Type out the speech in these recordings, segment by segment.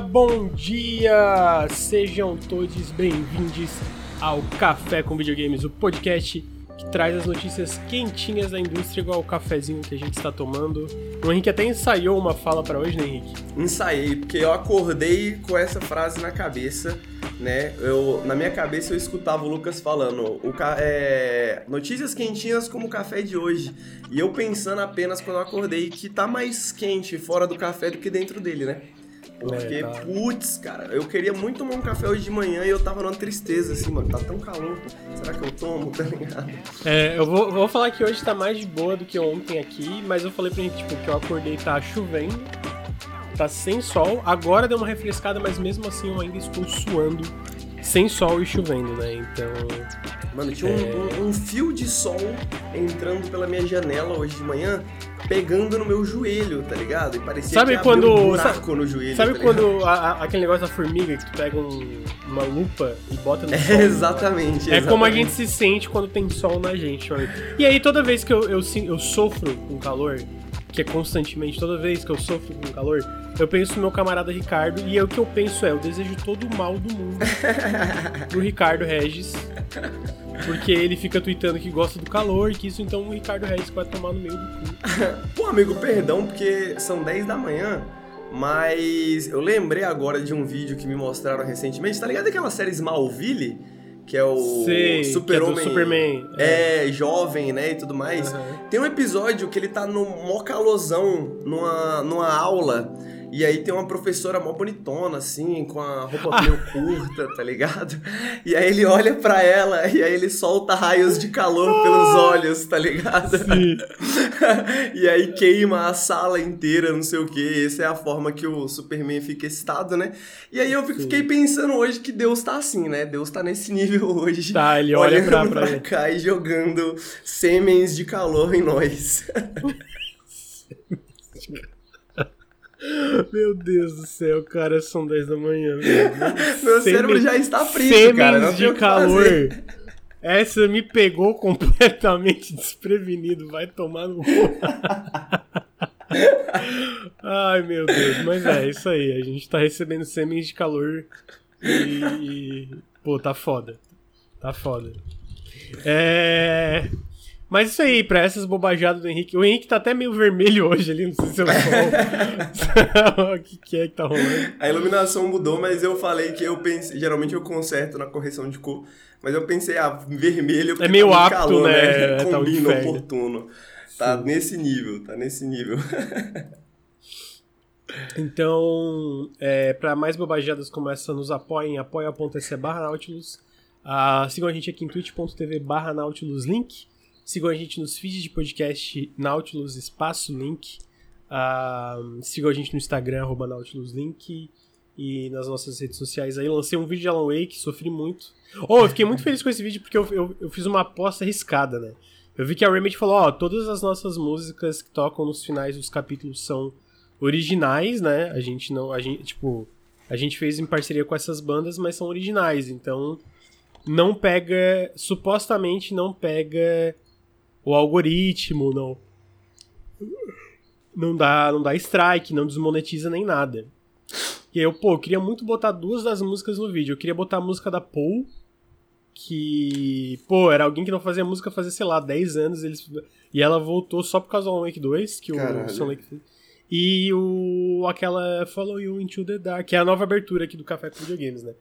Bom dia! Sejam todos bem-vindos ao Café com Videogames, o podcast que traz as notícias quentinhas da indústria, igual o cafezinho que a gente está tomando. O Henrique até ensaiou uma fala para hoje, né, Henrique? Ensaiei, porque eu acordei com essa frase na cabeça, né? Eu, na minha cabeça eu escutava o Lucas falando o, é, notícias quentinhas como o café de hoje. E eu pensando apenas quando eu acordei que tá mais quente fora do café do que dentro dele, né? Porque, é, tá. putz, cara, eu queria muito tomar um café hoje de manhã e eu tava numa tristeza, assim, mano. Tá tão calor. Será que eu tomo, tá ligado? É, eu vou, vou falar que hoje tá mais de boa do que ontem aqui, mas eu falei pra gente, tipo, que eu acordei tá chovendo, tá sem sol. Agora deu uma refrescada, mas mesmo assim eu ainda estou suando sem sol e chovendo, né? Então. Mano, tinha é... um, um, um, fio de sol entrando pela minha janela hoje de manhã, pegando no meu joelho, tá ligado? E parecia sabe que quando, um sabe, no joelho. Sabe tá quando a, a, aquele negócio da formiga que tu pega um, uma lupa e bota no é, sol? Exatamente. É como a gente se sente quando tem sol na gente, mano. E aí toda vez que eu, eu, eu sofro com calor, que é constantemente, toda vez que eu sofro com calor, eu penso no meu camarada Ricardo e é o que eu penso é, eu desejo todo o mal do mundo pro Ricardo Regis. Porque ele fica tweetando que gosta do calor, que isso então o Ricardo Regis vai tomar no meio do cu. Pô, amigo, perdão, porque são 10 da manhã. Mas eu lembrei agora de um vídeo que me mostraram recentemente. Tá ligado aquela série Smallville? que é o Super-Homem. É Superman. É. é, jovem, né? E tudo mais. Uhum. Tem um episódio que ele tá no mó calosão, numa, numa aula. E aí tem uma professora mó bonitona, assim, com a roupa meio curta, tá ligado? E aí ele olha para ela e aí ele solta raios de calor pelos olhos, tá ligado? Sim. e aí queima a sala inteira, não sei o que. Essa é a forma que o Superman fica excitado, né? E aí eu fiquei pensando hoje que Deus tá assim, né? Deus tá nesse nível hoje. Tá, ele olha pra, pra, pra cá e jogando semens de calor em nós. Meu Deus do céu, cara, são 10 da manhã. Meu cérebro já está frito, cara. Não de calor. Essa me pegou completamente desprevenido. Vai tomar no Ai, meu Deus. Mas é, isso aí. A gente tá recebendo semens de calor e, e. Pô, tá foda. Tá foda. É. Mas isso aí, pra essas bobajadas do Henrique. O Henrique tá até meio vermelho hoje ali, não sei se é o que, que é que tá rolando? A iluminação mudou, mas eu falei que eu pensei. Geralmente eu conserto na correção de cor, mas eu pensei, ah, vermelho. É meio tá apto, calor, né? né? Combina, tá oportuno. Tá Sim. nesse nível, tá nesse nível. então, é, para mais bobajadas como essa, nos apoiem, apoia.se barra Nautilus. Uh, sigam a gente aqui em twitch.tv barra Nautilus Link. Sigam a gente nos feeds de podcast Nautilus Espaço Link. Uh, sigam a gente no Instagram, arroba Nautilus Link. E nas nossas redes sociais aí. Lancei um vídeo de Alan Wake, sofri muito. Oh, eu fiquei muito feliz com esse vídeo porque eu, eu, eu fiz uma aposta arriscada, né? Eu vi que a Remedy falou, ó, oh, todas as nossas músicas que tocam nos finais dos capítulos são originais, né? A gente não, a gente, tipo, a gente fez em parceria com essas bandas, mas são originais, então não pega, supostamente não pega o algoritmo, não não dá, não dá strike, não desmonetiza nem nada. E aí eu, pô, eu queria muito botar duas das músicas no vídeo. Eu queria botar a música da Paul, que, pô, era alguém que não fazia música fazia, sei lá, 10 anos, eles e ela voltou só por causa do Wake 2, que Caralho. o Son Lake fez. E o aquela Follow You Into the Dark, que é a nova abertura aqui do Café com Videogames, né?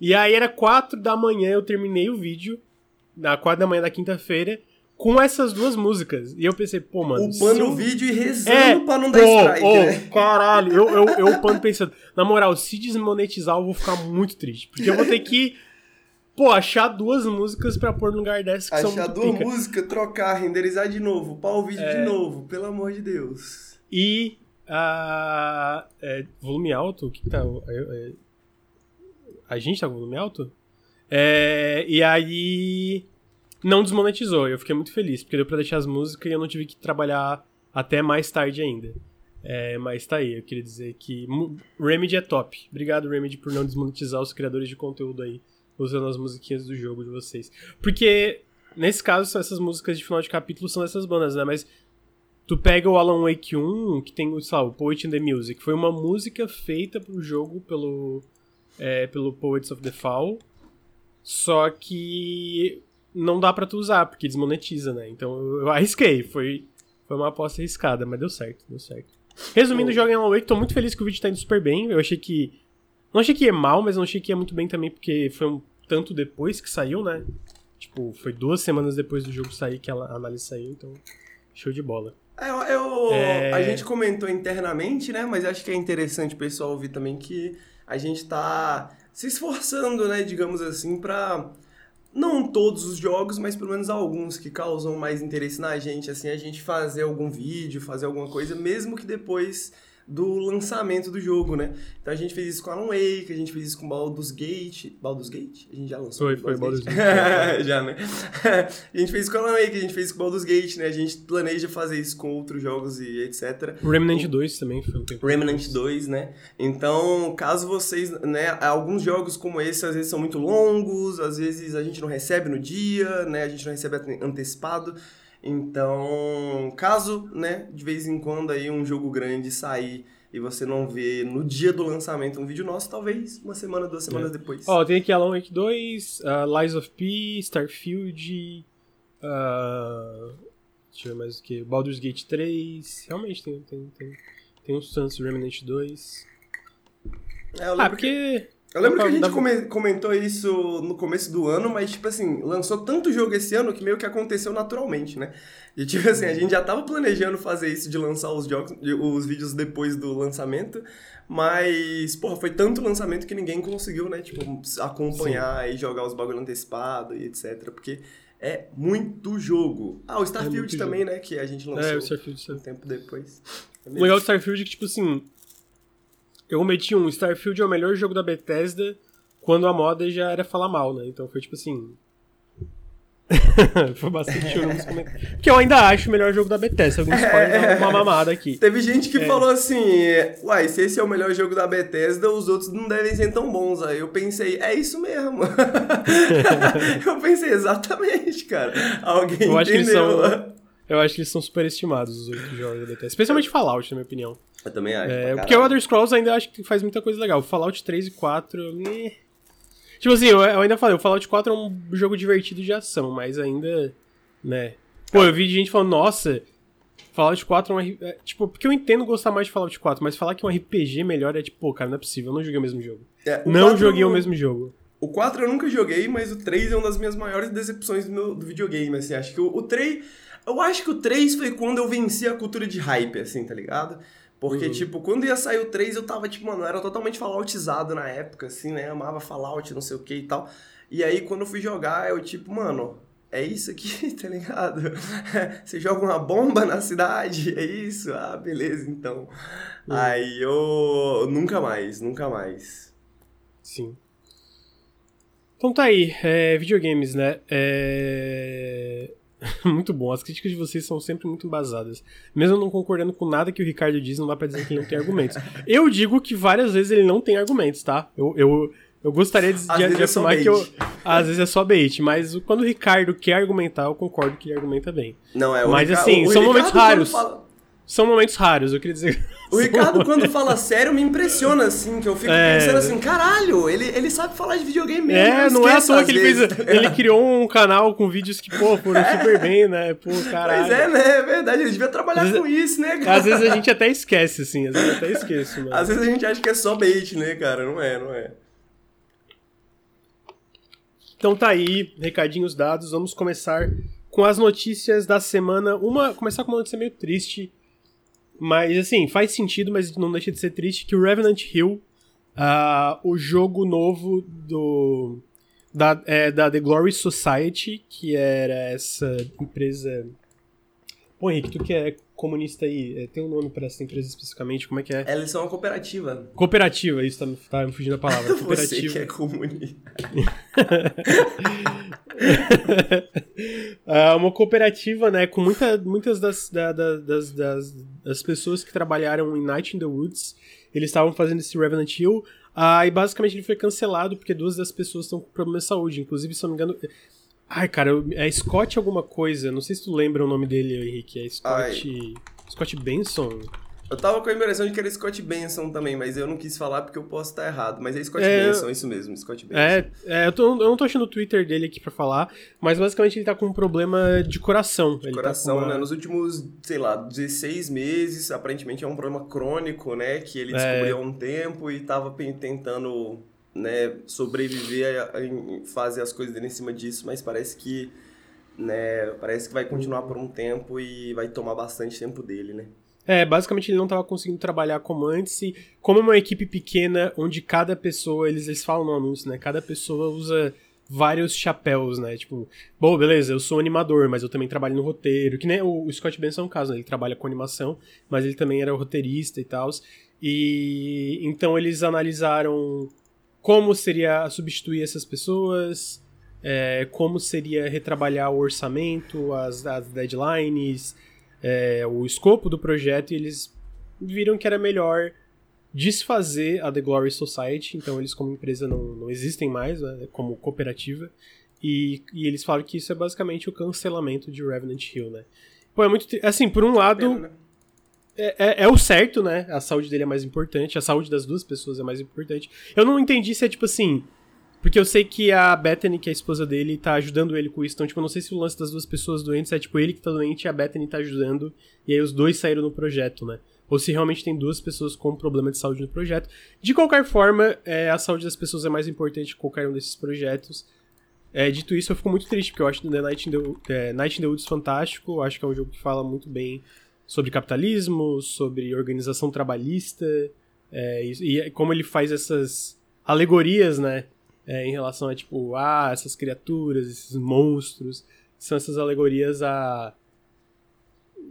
E aí era 4 da manhã, eu terminei o vídeo, na 4 da manhã da quinta-feira, com essas duas músicas. E eu pensei, pô, mano. Upando o vídeo e rezando é, pra não dar strike, oh, né? Caralho, eu, eu, eu upando pensando. Na moral, se desmonetizar, eu vou ficar muito triste. Porque eu vou ter que. Pô, achar duas músicas pra pôr no lugar dessas que achar são muito duas pica. músicas, trocar, renderizar de novo, upar o vídeo é... de novo, pelo amor de Deus. E. Uh, é, volume alto? O que, que tá? É, a gente tá com volume alto? É, e aí não desmonetizou. Eu fiquei muito feliz, porque deu pra deixar as músicas e eu não tive que trabalhar até mais tarde ainda. É, mas tá aí, eu queria dizer que Remedy é top. Obrigado, Remedy, por não desmonetizar os criadores de conteúdo aí, usando as musiquinhas do jogo de vocês. Porque, nesse caso, essas músicas de final de capítulo são dessas bandas, né? Mas Tu pega o Alan Wake 1, que tem sei lá, o Poet in the Music. Foi uma música feita pro jogo pelo, é, pelo Poets of the Fall. Só que não dá pra tu usar, porque desmonetiza, né? Então eu arrisquei. Foi, foi uma aposta arriscada, mas deu certo, deu certo. Resumindo, joga em Alan Wake, tô muito feliz que o vídeo tá indo super bem. Eu achei que. Não achei que ia mal, mas não achei que ia muito bem também, porque foi um tanto depois que saiu, né? Tipo, foi duas semanas depois do jogo sair que a análise saiu, então. Show de bola. É, eu, eu é... A gente comentou internamente, né? Mas acho que é interessante o pessoal ouvir também que a gente tá se esforçando, né? Digamos assim, pra. Não todos os jogos, mas pelo menos alguns que causam mais interesse na gente, assim, a gente fazer algum vídeo, fazer alguma coisa, mesmo que depois do lançamento do jogo, né? Então a gente fez isso com Alan Wake, a gente fez isso com Baldur's Gate. Baldur's Gate? A gente já lançou. Foi, foi Baldur's Gate. já, né? a gente fez isso com Alan Wake, a gente fez isso com Baldur's Gate, né? A gente planeja fazer isso com outros jogos e etc. Remnant o... 2 também foi um tempo. Remnant 2, né? Então, caso vocês, né, alguns jogos como esse às vezes são muito longos, às vezes a gente não recebe no dia, né? A gente não recebe antecipado. Então, caso, né, de vez em quando aí um jogo grande sair e você não vê no dia do lançamento um vídeo nosso, talvez uma semana, duas semanas é. depois. Ó, oh, tem aqui Alan Wake 2, uh, Lies of P, Starfield, uh, deixa eu ver mais o que, Baldur's Gate 3, realmente tem, tem, tem, tem uns tantos, Remnant 2. É, ah, porque... Que... Eu lembro que a gente comentou isso no começo do ano, mas, tipo assim, lançou tanto jogo esse ano que meio que aconteceu naturalmente, né? E, tipo assim, a gente já tava planejando fazer isso de lançar os jogos, os vídeos depois do lançamento, mas, porra, foi tanto lançamento que ninguém conseguiu, né? Tipo, acompanhar Sim. e jogar os bagulho antecipado e etc. Porque é muito jogo. Ah, o Starfield é também, jogo. né? Que a gente lançou é, o Starfield, um tempo depois. É o legal do Starfield é que, tipo assim, eu meti um Starfield é o melhor jogo da Bethesda quando a moda já era falar mal, né? Então foi tipo assim. foi bastante choro nos comentários. Porque eu ainda acho o melhor jogo da Bethesda. Alguns podem dar uma mamada aqui. Teve gente que é. falou assim: Uai, se esse é o melhor jogo da Bethesda, os outros não devem ser tão bons. Aí eu pensei: É isso mesmo. eu pensei exatamente, cara. Alguém eu acho entendeu. Que eles são, eu acho que eles são superestimados, os jogos da Bethesda. Especialmente Fallout, na minha opinião. Eu também acho. É, porque o Elder Scrolls ainda acho que faz muita coisa legal. Fallout 3 e 4. Eh. Tipo assim, eu, eu, ainda falei, o Fallout 4 é um jogo divertido de ação, mas ainda. né. Pô, eu vi gente falando, nossa, Fallout 4 é um. É, tipo, porque eu entendo gostar mais de Fallout 4, mas falar que um RPG melhor é tipo, pô, cara, não é possível, eu não joguei o mesmo jogo. É, o não 4, joguei o mesmo jogo. O 4 eu nunca joguei, mas o 3 é uma das minhas maiores decepções do, meu, do videogame, assim. Acho que o, o 3. Eu acho que o 3 foi quando eu venci a cultura de hype, assim, tá ligado? Porque, uhum. tipo, quando ia sair o 3, eu tava, tipo, mano, eu era totalmente falloutizado na época, assim, né? Eu amava Fallout, não sei o que e tal. E aí, quando eu fui jogar, eu, tipo, mano, é isso aqui, tá ligado? Você joga uma bomba na cidade, é isso? Ah, beleza, então. Uhum. Aí eu. Nunca mais, nunca mais. Sim. Então tá aí, é, videogames, né? É... muito bom. As críticas de vocês são sempre muito embasadas. Mesmo não concordando com nada que o Ricardo diz, não dá pra dizer que ele não tem argumentos. Eu digo que várias vezes ele não tem argumentos, tá? Eu, eu, eu gostaria de, de, de afirmar é que eu. Às vezes é só bait, mas quando o Ricardo quer argumentar, eu concordo que ele argumenta bem. Não, é o Mas Ricardo, assim, são Ricardo momentos raros. Fala... São momentos raros, eu queria dizer. O Ricardo, quando fala sério, me impressiona, assim, que eu fico é... pensando assim, caralho, ele, ele sabe falar de videogame mesmo. É, não é à toa que ele fez. Ele criou um canal com vídeos que, pô, foram é. super bem, né? Pô, caralho. Mas é, né? É verdade, ele devia trabalhar vezes, com isso, né, cara? Às vezes a gente até esquece, assim, às vezes até esqueço, mano. Às vezes a gente acha que é só bait, né, cara? Não é, não é. Então tá aí, recadinhos dados, vamos começar com as notícias da semana. Uma, começar com uma notícia meio triste mas, assim, faz sentido, mas não deixa de ser triste que o Revenant Hill, uh, o jogo novo do da, é, da The Glory Society, que era essa empresa... Pô, Henrique, tu que é comunista aí, é, tem um nome para essa empresa especificamente, como é que é? Elas são uma cooperativa. Cooperativa, isso tá, tá me fugindo da palavra. Cooperativa. Você que é comunista. é uma cooperativa, né, com muita, muitas das, da, das, das, das, pessoas que trabalharam em Night in the Woods, eles estavam fazendo esse Revenant Hill, ah, e basicamente ele foi cancelado porque duas das pessoas estão com problema de saúde, inclusive, se eu não me engano... Ai, cara, é Scott alguma coisa, não sei se tu lembra o nome dele, Henrique, é Scott... Ai. Scott Benson? Eu tava com a impressão de que era Scott Benson também, mas eu não quis falar porque eu posso estar errado. Mas é Scott é, Benson, isso mesmo, Scott Benson. É, é eu, tô, eu não tô achando o Twitter dele aqui pra falar, mas basicamente ele tá com um problema de coração. De ele tá coração, tá uma... né? Nos últimos, sei lá, 16 meses, aparentemente é um problema crônico, né? Que ele descobriu é... há um tempo e tava tentando né, sobreviver e fazer as coisas dele em cima disso, mas parece que né, parece que vai continuar por um tempo e vai tomar bastante tempo dele, né? É, basicamente ele não estava conseguindo trabalhar como antes e como é uma equipe pequena onde cada pessoa, eles, eles falam no anúncio, né? Cada pessoa usa vários chapéus, né? Tipo, bom, beleza, eu sou animador, mas eu também trabalho no roteiro, que nem o, o Scott Benson é um caso, né? Ele trabalha com animação, mas ele também era roteirista e tal. E então eles analisaram como seria substituir essas pessoas, é, como seria retrabalhar o orçamento, as, as deadlines, é, o escopo do projeto, e eles viram que era melhor desfazer a The Glory Society, então eles como empresa não, não existem mais, né, como cooperativa, e, e, eles falam que isso é basicamente o cancelamento de Revenant Hill, né. Pô, é muito... Assim, por um lado... Pena, né? É, é, é, o certo, né? A saúde dele é mais importante, a saúde das duas pessoas é mais importante. Eu não entendi se é tipo assim. Porque eu sei que a Bethany, que é a esposa dele, tá ajudando ele com isso. Então, tipo, eu não sei se o lance das duas pessoas doentes é tipo ele que tá doente e a Bethany tá ajudando. E aí os dois saíram no projeto, né? Ou se realmente tem duas pessoas com problema de saúde no projeto. De qualquer forma, é, a saúde das pessoas é mais importante que qualquer um desses projetos. É, dito isso, eu fico muito triste, porque eu acho The Night in the, é, Night in the Woods fantástico. Eu acho que é um jogo que fala muito bem sobre capitalismo, sobre organização trabalhista, é, e, e, como ele faz essas alegorias, né, é, em relação a, tipo, ah, essas criaturas, esses monstros, são essas alegorias a...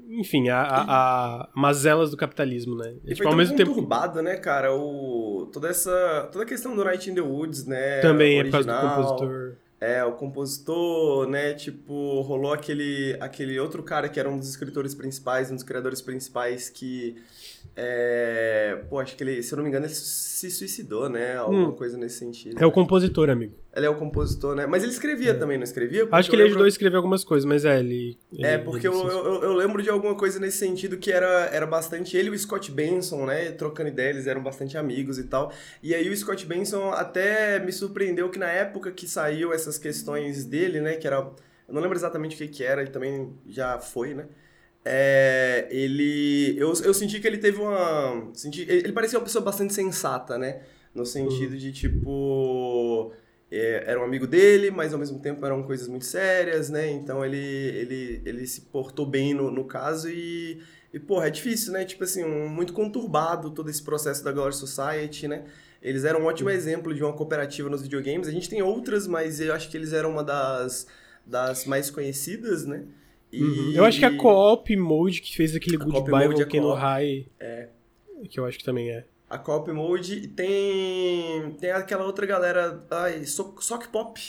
Enfim, a, a, a mazelas do capitalismo, né? E tipo, foi ao mesmo tempo... né, cara? O, toda essa... Toda a questão do Night in the Woods, né? Também, original, é por causa do compositor. É, o compositor, né, tipo, rolou aquele, aquele outro cara que era um dos escritores principais, um dos criadores principais que é, pô, acho que ele, se eu não me engano, ele se suicidou, né? Alguma hum. coisa nesse sentido. É o compositor, amigo. Ele é o compositor, né? Mas ele escrevia é. também, não escrevia? Acho que ele lembro... ajudou a escrever algumas coisas, mas é, ele. ele é, porque ele eu, eu, eu, lembro de alguma coisa nesse sentido que era, era bastante. Ele e o Scott Benson, né? Trocando ideias, eles eram bastante amigos e tal. E aí o Scott Benson até me surpreendeu que na época que saiu essas questões dele, né? Que era. Eu não lembro exatamente o que, que era, e também já foi, né? É, ele. Eu, eu senti que ele teve uma. Senti, ele parecia uma pessoa bastante sensata, né? No sentido uhum. de tipo. É, era um amigo dele, mas ao mesmo tempo eram coisas muito sérias, né? Então ele, ele, ele se portou bem no, no caso e, e, porra, é difícil, né? Tipo assim, um, muito conturbado todo esse processo da Glory Society, né? Eles eram um ótimo uhum. exemplo de uma cooperativa nos videogames. A gente tem outras, mas eu acho que eles eram uma das, das mais conhecidas, né? E... Uhum. Eu acho que a Co-op Mode que fez aquele Goodbye Volcano High. É. Que eu acho que também é. A Co-op Mode tem. Tem aquela outra galera. Ai, Sock Pop.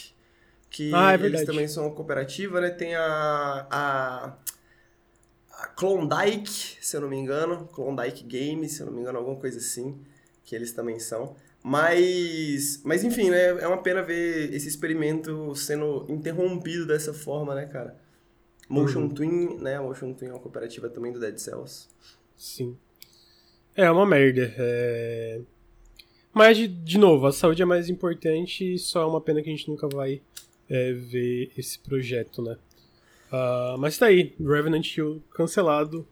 Que ah, é eles também são cooperativa, né? Tem a. a a Klondike, se eu não me engano, Klondike Games, se eu não me engano, alguma coisa assim, que eles também são. Mas, mas enfim, né, é uma pena ver esse experimento sendo interrompido dessa forma, né, cara? Motion uhum. Twin, né? A Motion Twin é uma cooperativa também do Dead Cells. Sim. É uma merda. É... Mas, de, de novo, a saúde é mais importante e só é uma pena que a gente nunca vai é, ver esse projeto, né? Uh, mas tá aí, Revenant Hill cancelado.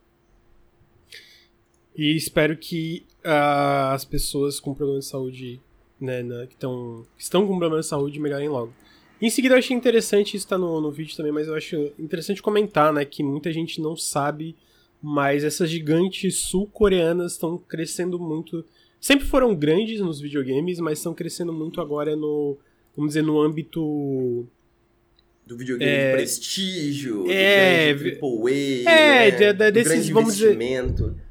E espero que uh, as pessoas com problemas de saúde, né, né que, tão, que estão com problemas de saúde melhorem logo. Em seguida, eu achei interessante, isso tá no, no vídeo também, mas eu acho interessante comentar, né, que muita gente não sabe, mas essas gigantes sul-coreanas estão crescendo muito. Sempre foram grandes nos videogames, mas estão crescendo muito agora no, vamos dizer, no âmbito do videogame é, de prestígio, é, do grande AAA, é, né? de, de, desses, vamos dizer,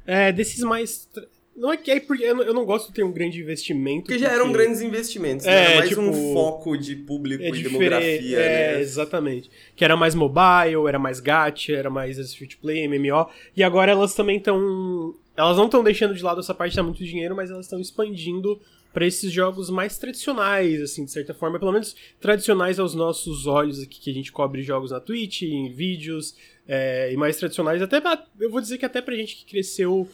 é, desses mais não é que é porque eu não gosto de ter um grande investimento. Porque, porque... já eram grandes investimentos, né? é, era mais tipo, um foco de público é e demografia, é, né? exatamente. Que era mais mobile, era mais gacha, era mais free play, MMO. E agora elas também estão. Elas não estão deixando de lado essa parte de dar muito dinheiro, mas elas estão expandindo para esses jogos mais tradicionais, assim, de certa forma, pelo menos tradicionais aos nossos olhos aqui, que a gente cobre jogos na Twitch, em vídeos, é, e mais tradicionais. Até eu vou dizer que até pra gente que cresceu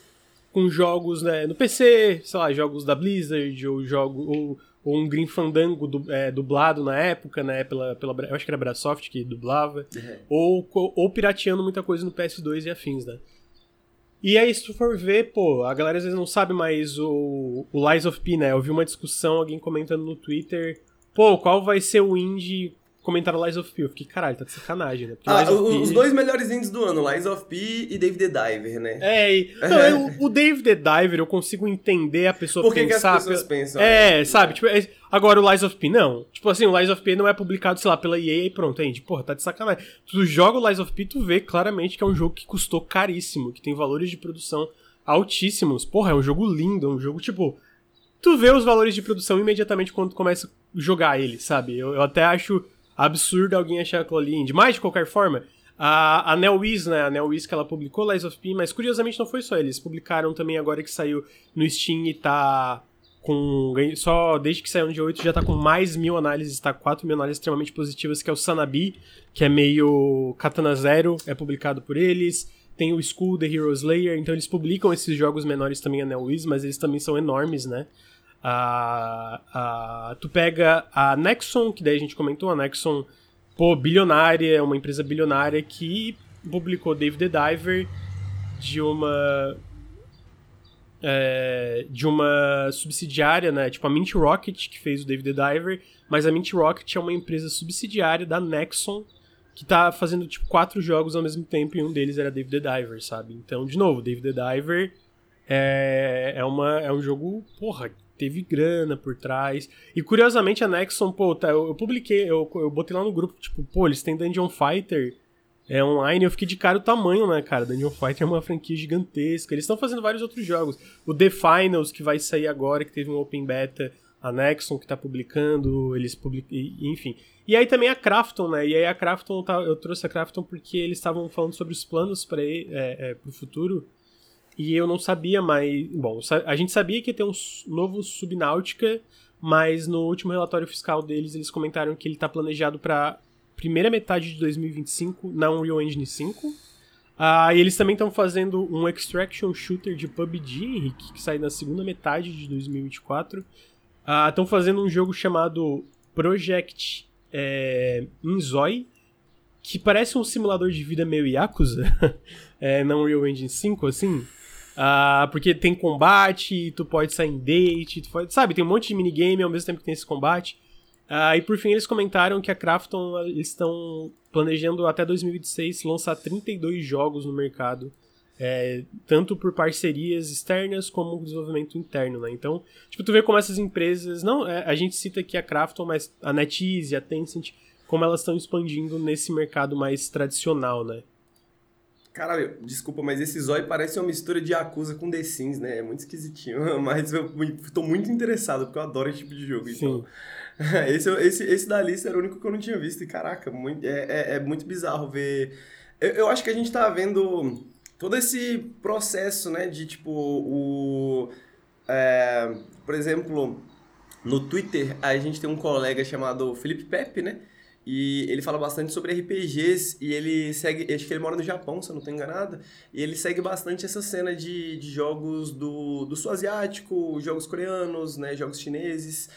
com jogos né, no PC, sei lá, jogos da Blizzard, ou jogo. Ou, ou um Green Fandango du, é, dublado na época, né? Pela, pela, eu acho que era a Brasoft que dublava. Uhum. Ou, ou pirateando muita coisa no PS2 e afins, né? E aí, se tu for ver, pô, a galera às vezes não sabe mais o, o Lies of P, né? Eu vi uma discussão, alguém comentando no Twitter, pô, qual vai ser o indie comentaram Lies of P. Eu fiquei, caralho, tá de sacanagem, né? Porque ah, os P... dois melhores indies do ano, Lies of P e Dave the Diver, né? É, e... Não, o, o Dave the Diver eu consigo entender a pessoa Por que pensar... Que as pessoas pensam? É, é sabe? Tipo, é... agora o Lies of P não. Tipo assim, o Lies of P não é publicado, sei lá, pela EA e pronto, aí, porra, tá de sacanagem. Tu joga o Lies of P, tu vê claramente que é um jogo que custou caríssimo, que tem valores de produção altíssimos. Porra, é um jogo lindo, é um jogo, tipo... Tu vê os valores de produção imediatamente quando tu começa a jogar ele, sabe? eu, eu até acho absurdo alguém achar aquilo ali indie. Mas, de qualquer forma, a, a NeoWiz, né, a NeoWiz que ela publicou Lies of P, mas curiosamente não foi só eles, publicaram também agora que saiu no Steam e tá com, só desde que saiu no dia 8 já tá com mais mil análises, tá com 4 mil análises extremamente positivas, que é o Sanabi, que é meio Katana Zero, é publicado por eles, tem o School, The Hero Slayer, então eles publicam esses jogos menores também a NeoWiz, mas eles também são enormes, né, a, a, tu pega a Nexon, que daí a gente comentou, a Nexon, pô, bilionária, é uma empresa bilionária que publicou Dave the Diver de uma é, de uma subsidiária, né? Tipo a Mint Rocket que fez o Dave the Diver, mas a Mint Rocket é uma empresa subsidiária da Nexon que tá fazendo tipo quatro jogos ao mesmo tempo e um deles era Dave the Diver, sabe? Então, de novo, Dave the Diver é, é, uma, é um jogo, porra, teve grana por trás. E curiosamente a Nexon, pô, tá, eu, eu, publiquei, eu, eu botei lá no grupo, tipo, pô, eles têm Dungeon Fighter é, online, eu fiquei de cara o tamanho, né, cara? Dungeon Fighter é uma franquia gigantesca. Eles estão fazendo vários outros jogos. O The Finals, que vai sair agora, que teve um open beta, a Nexon que tá publicando, eles publicam, enfim. E aí também a Crafton, né? E aí a Crafton, tá, eu trouxe a Crafton porque eles estavam falando sobre os planos para é, é, o futuro e eu não sabia mais. Bom, a gente sabia que ia ter um novo Subnáutica, mas no último relatório fiscal deles eles comentaram que ele está planejado para primeira metade de 2025 na Unreal Engine 5. Ah, e eles também estão fazendo um extraction shooter de PUBG, Henrique, que sai na segunda metade de 2024. Estão ah, fazendo um jogo chamado Project é, Inzoi, que parece um simulador de vida meio Yakuza, é, na Unreal Engine 5, assim. Uh, porque tem combate, tu pode sair em date, tu pode, sabe, tem um monte de minigame ao mesmo tempo que tem esse combate. Uh, e por fim eles comentaram que a Krafton estão planejando até 2026 lançar 32 jogos no mercado. É, tanto por parcerias externas como desenvolvimento interno, né? Então, tipo, tu vê como essas empresas. Não, é, a gente cita aqui a Krafton, mas a NetEase, a Tencent, como elas estão expandindo nesse mercado mais tradicional, né? Caralho, desculpa, mas esse zóio parece uma mistura de Yakuza com The Sims, né? É muito esquisitinho, mas eu tô muito interessado, porque eu adoro esse tipo de jogo. Então. esse, esse, esse da lista era o único que eu não tinha visto, e caraca, muito, é, é, é muito bizarro ver... Eu, eu, acho que a gente tá vendo todo esse processo, né, de tipo, o... É, por exemplo, no Twitter, a gente tem um colega chamado Felipe Pepe, né? E ele fala bastante sobre RPGs e ele segue. Acho que ele mora no Japão, se eu não estou enganado. E ele segue bastante essa cena de, de jogos do, do sul asiático, jogos coreanos, né, jogos chineses.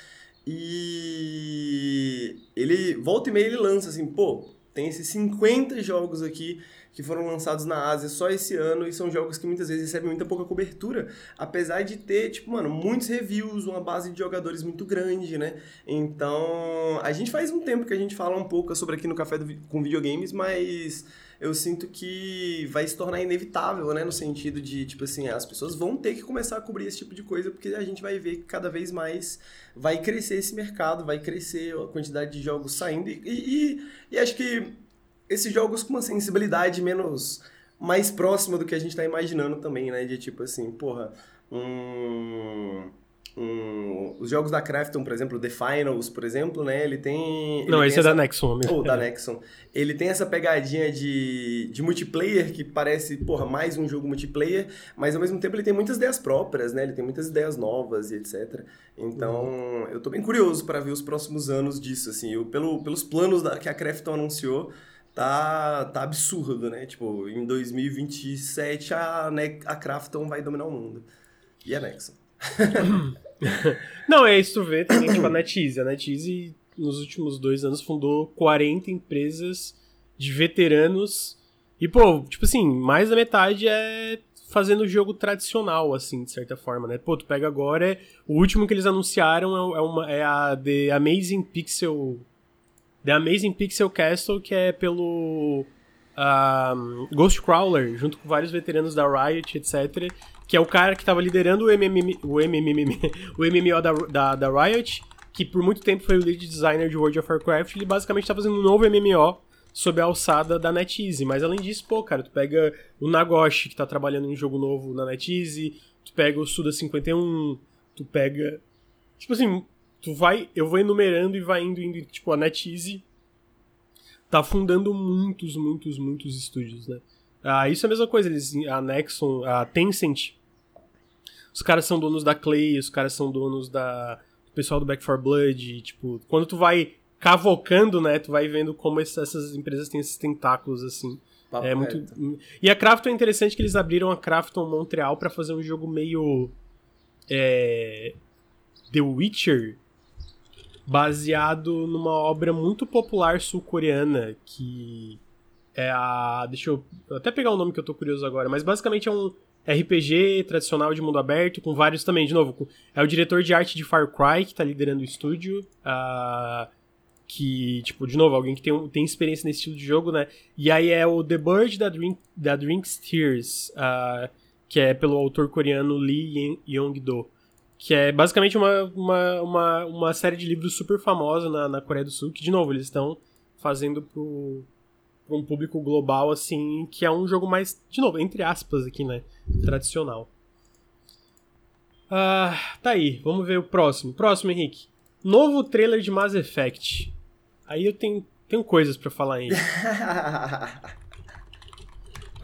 E ele volta e meia ele lança assim, pô, tem esses 50 jogos aqui que foram lançados na Ásia só esse ano e são jogos que muitas vezes recebem muita pouca cobertura, apesar de ter, tipo, mano, muitos reviews, uma base de jogadores muito grande, né? Então, a gente faz um tempo que a gente fala um pouco sobre aqui no Café do, com Videogames, mas eu sinto que vai se tornar inevitável, né? No sentido de, tipo assim, as pessoas vão ter que começar a cobrir esse tipo de coisa, porque a gente vai ver que cada vez mais vai crescer esse mercado, vai crescer a quantidade de jogos saindo. E, e, e acho que esses jogos com uma sensibilidade menos mais próxima do que a gente está imaginando também, né? De tipo assim, porra, um, um, os jogos da Crafton, por exemplo, The Finals, por exemplo, né? Ele tem. Ele Não, tem esse essa, é da Nexon mesmo. Ou da Nexon. Ele tem essa pegadinha de, de multiplayer que parece, porra, mais um jogo multiplayer, mas ao mesmo tempo ele tem muitas ideias próprias, né? Ele tem muitas ideias novas e etc. Então, uhum. eu tô bem curioso para ver os próximos anos disso, assim. Eu, pelo, pelos planos da, que a Crafton anunciou tá, tá absurdo, né? Tipo, em 2027 a, ne a Krafton vai dominar o mundo. E a Nexon. Não, é isso tu vê também, tipo, a NetEase. A NetEase, nos últimos dois anos, fundou 40 empresas de veteranos. E, pô, tipo assim, mais da metade é fazendo o jogo tradicional, assim, de certa forma, né? Pô, tu pega agora, o último que eles anunciaram é, uma, é a The Amazing Pixel The Amazing Pixel Castle, que é pelo um, Ghost Crawler, junto com vários veteranos da Riot, etc. Que é o cara que estava liderando o, MMM, o, MMM, o MMO da, da, da, Riot, que por muito tempo foi o lead designer de World of Warcraft. Ele basicamente está fazendo um novo MMO sob a alçada da NetEase. Mas além disso, pô, cara, tu pega o Nagoshi, que tá trabalhando em um jogo novo na NetEase, tu pega o Suda51, tu pega. Tipo assim, tu vai, eu vou enumerando e vai indo, indo tipo, a NetEase tá fundando muitos, muitos, muitos estúdios, né? Ah, isso é a mesma coisa, eles, a Nexon, a Tencent, os caras são donos da Clay, os caras são donos da do pessoal do Back 4 Blood, tipo, quando tu vai cavocando, né, tu vai vendo como essas empresas têm esses tentáculos, assim. Papo é muito... E a Crafton é interessante que eles abriram a Crafton Montreal para fazer um jogo meio... É... The Witcher, baseado numa obra muito popular sul-coreana que é a. Deixa eu até pegar o nome que eu tô curioso agora, mas basicamente é um RPG tradicional de mundo aberto, com vários também, de novo. É o diretor de arte de Far Cry que tá liderando o estúdio. Uh, que, tipo, de novo, alguém que tem, tem experiência nesse estilo de jogo, né? E aí é o The Bird da, Drink, da Drinks Tears, uh, que é pelo autor coreano Lee Yong-do que é basicamente uma, uma, uma, uma, série de livros super famosa na, na Coreia do Sul, que, de novo, eles estão fazendo pro, um público global, assim, que é um jogo mais, de novo, entre aspas aqui, né, tradicional. Ah, tá aí, vamos ver o próximo. Próximo, Henrique. Novo trailer de Mass Effect. Aí eu tenho, tenho coisas para falar aí.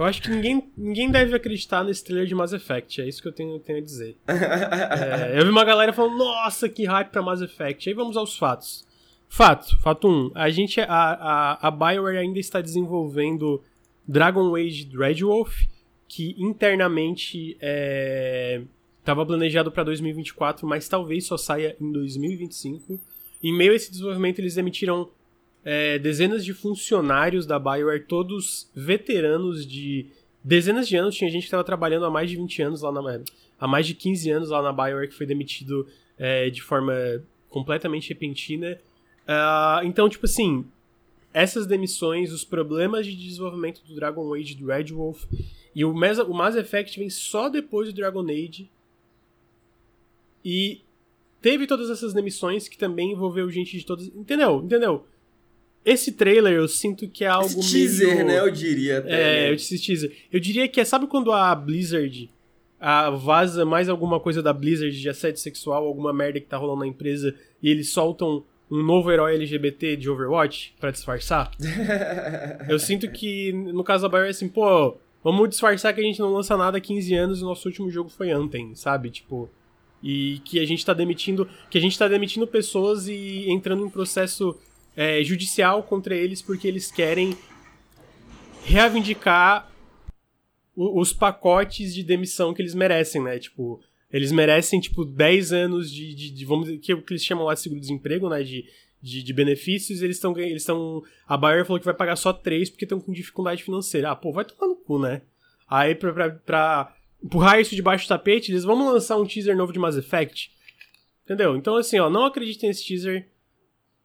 Eu acho que ninguém, ninguém deve acreditar nesse trailer de Mass Effect, é isso que eu tenho, tenho a dizer. é, eu vi uma galera falando, nossa, que hype pra Mass Effect. Aí vamos aos fatos. Fato, fato 1. Um, a gente, a, a, a BioWare ainda está desenvolvendo Dragon Age Dreadwolf, que internamente estava é, planejado para 2024, mas talvez só saia em 2025. Em meio a esse desenvolvimento, eles emitiram é, dezenas de funcionários da BioWare, todos veteranos de dezenas de anos. Tinha gente que estava trabalhando há mais de 20 anos lá na. há mais de 15 anos lá na BioWare que foi demitido é, de forma completamente repentina. Uh, então, tipo assim, essas demissões, os problemas de desenvolvimento do Dragon Age do Red Wolf e o Mass, o Mass Effect vem só depois do Dragon Age. E teve todas essas demissões que também envolveu gente de todas. Entendeu? Entendeu? Esse trailer eu sinto que é algo esse teaser, meio... né? Eu diria até. É, né? esse teaser. Eu diria que é, sabe quando a Blizzard a, vaza mais alguma coisa da Blizzard de assédio sexual, alguma merda que tá rolando na empresa e eles soltam um novo herói LGBT de Overwatch para disfarçar? eu sinto que no caso da Bioware é assim, pô, vamos disfarçar que a gente não lança nada há 15 anos e o nosso último jogo foi Anthem, sabe? Tipo, e que a gente tá demitindo, que a gente tá demitindo pessoas e entrando em processo é, judicial contra eles porque eles querem reivindicar o, os pacotes de demissão que eles merecem, né? Tipo, eles merecem, tipo, 10 anos de, de, de vamos dizer, que, que eles chamam lá de seguro-desemprego, né? De, de, de, benefícios, eles estão eles estão A Bayer falou que vai pagar só 3 porque estão com dificuldade financeira. Ah, pô, vai tomar no cu, né? Aí, pra, pra, pra empurrar isso debaixo do tapete, eles vão lançar um teaser novo de Mass Effect. Entendeu? Então, assim, ó, não acreditem nesse teaser.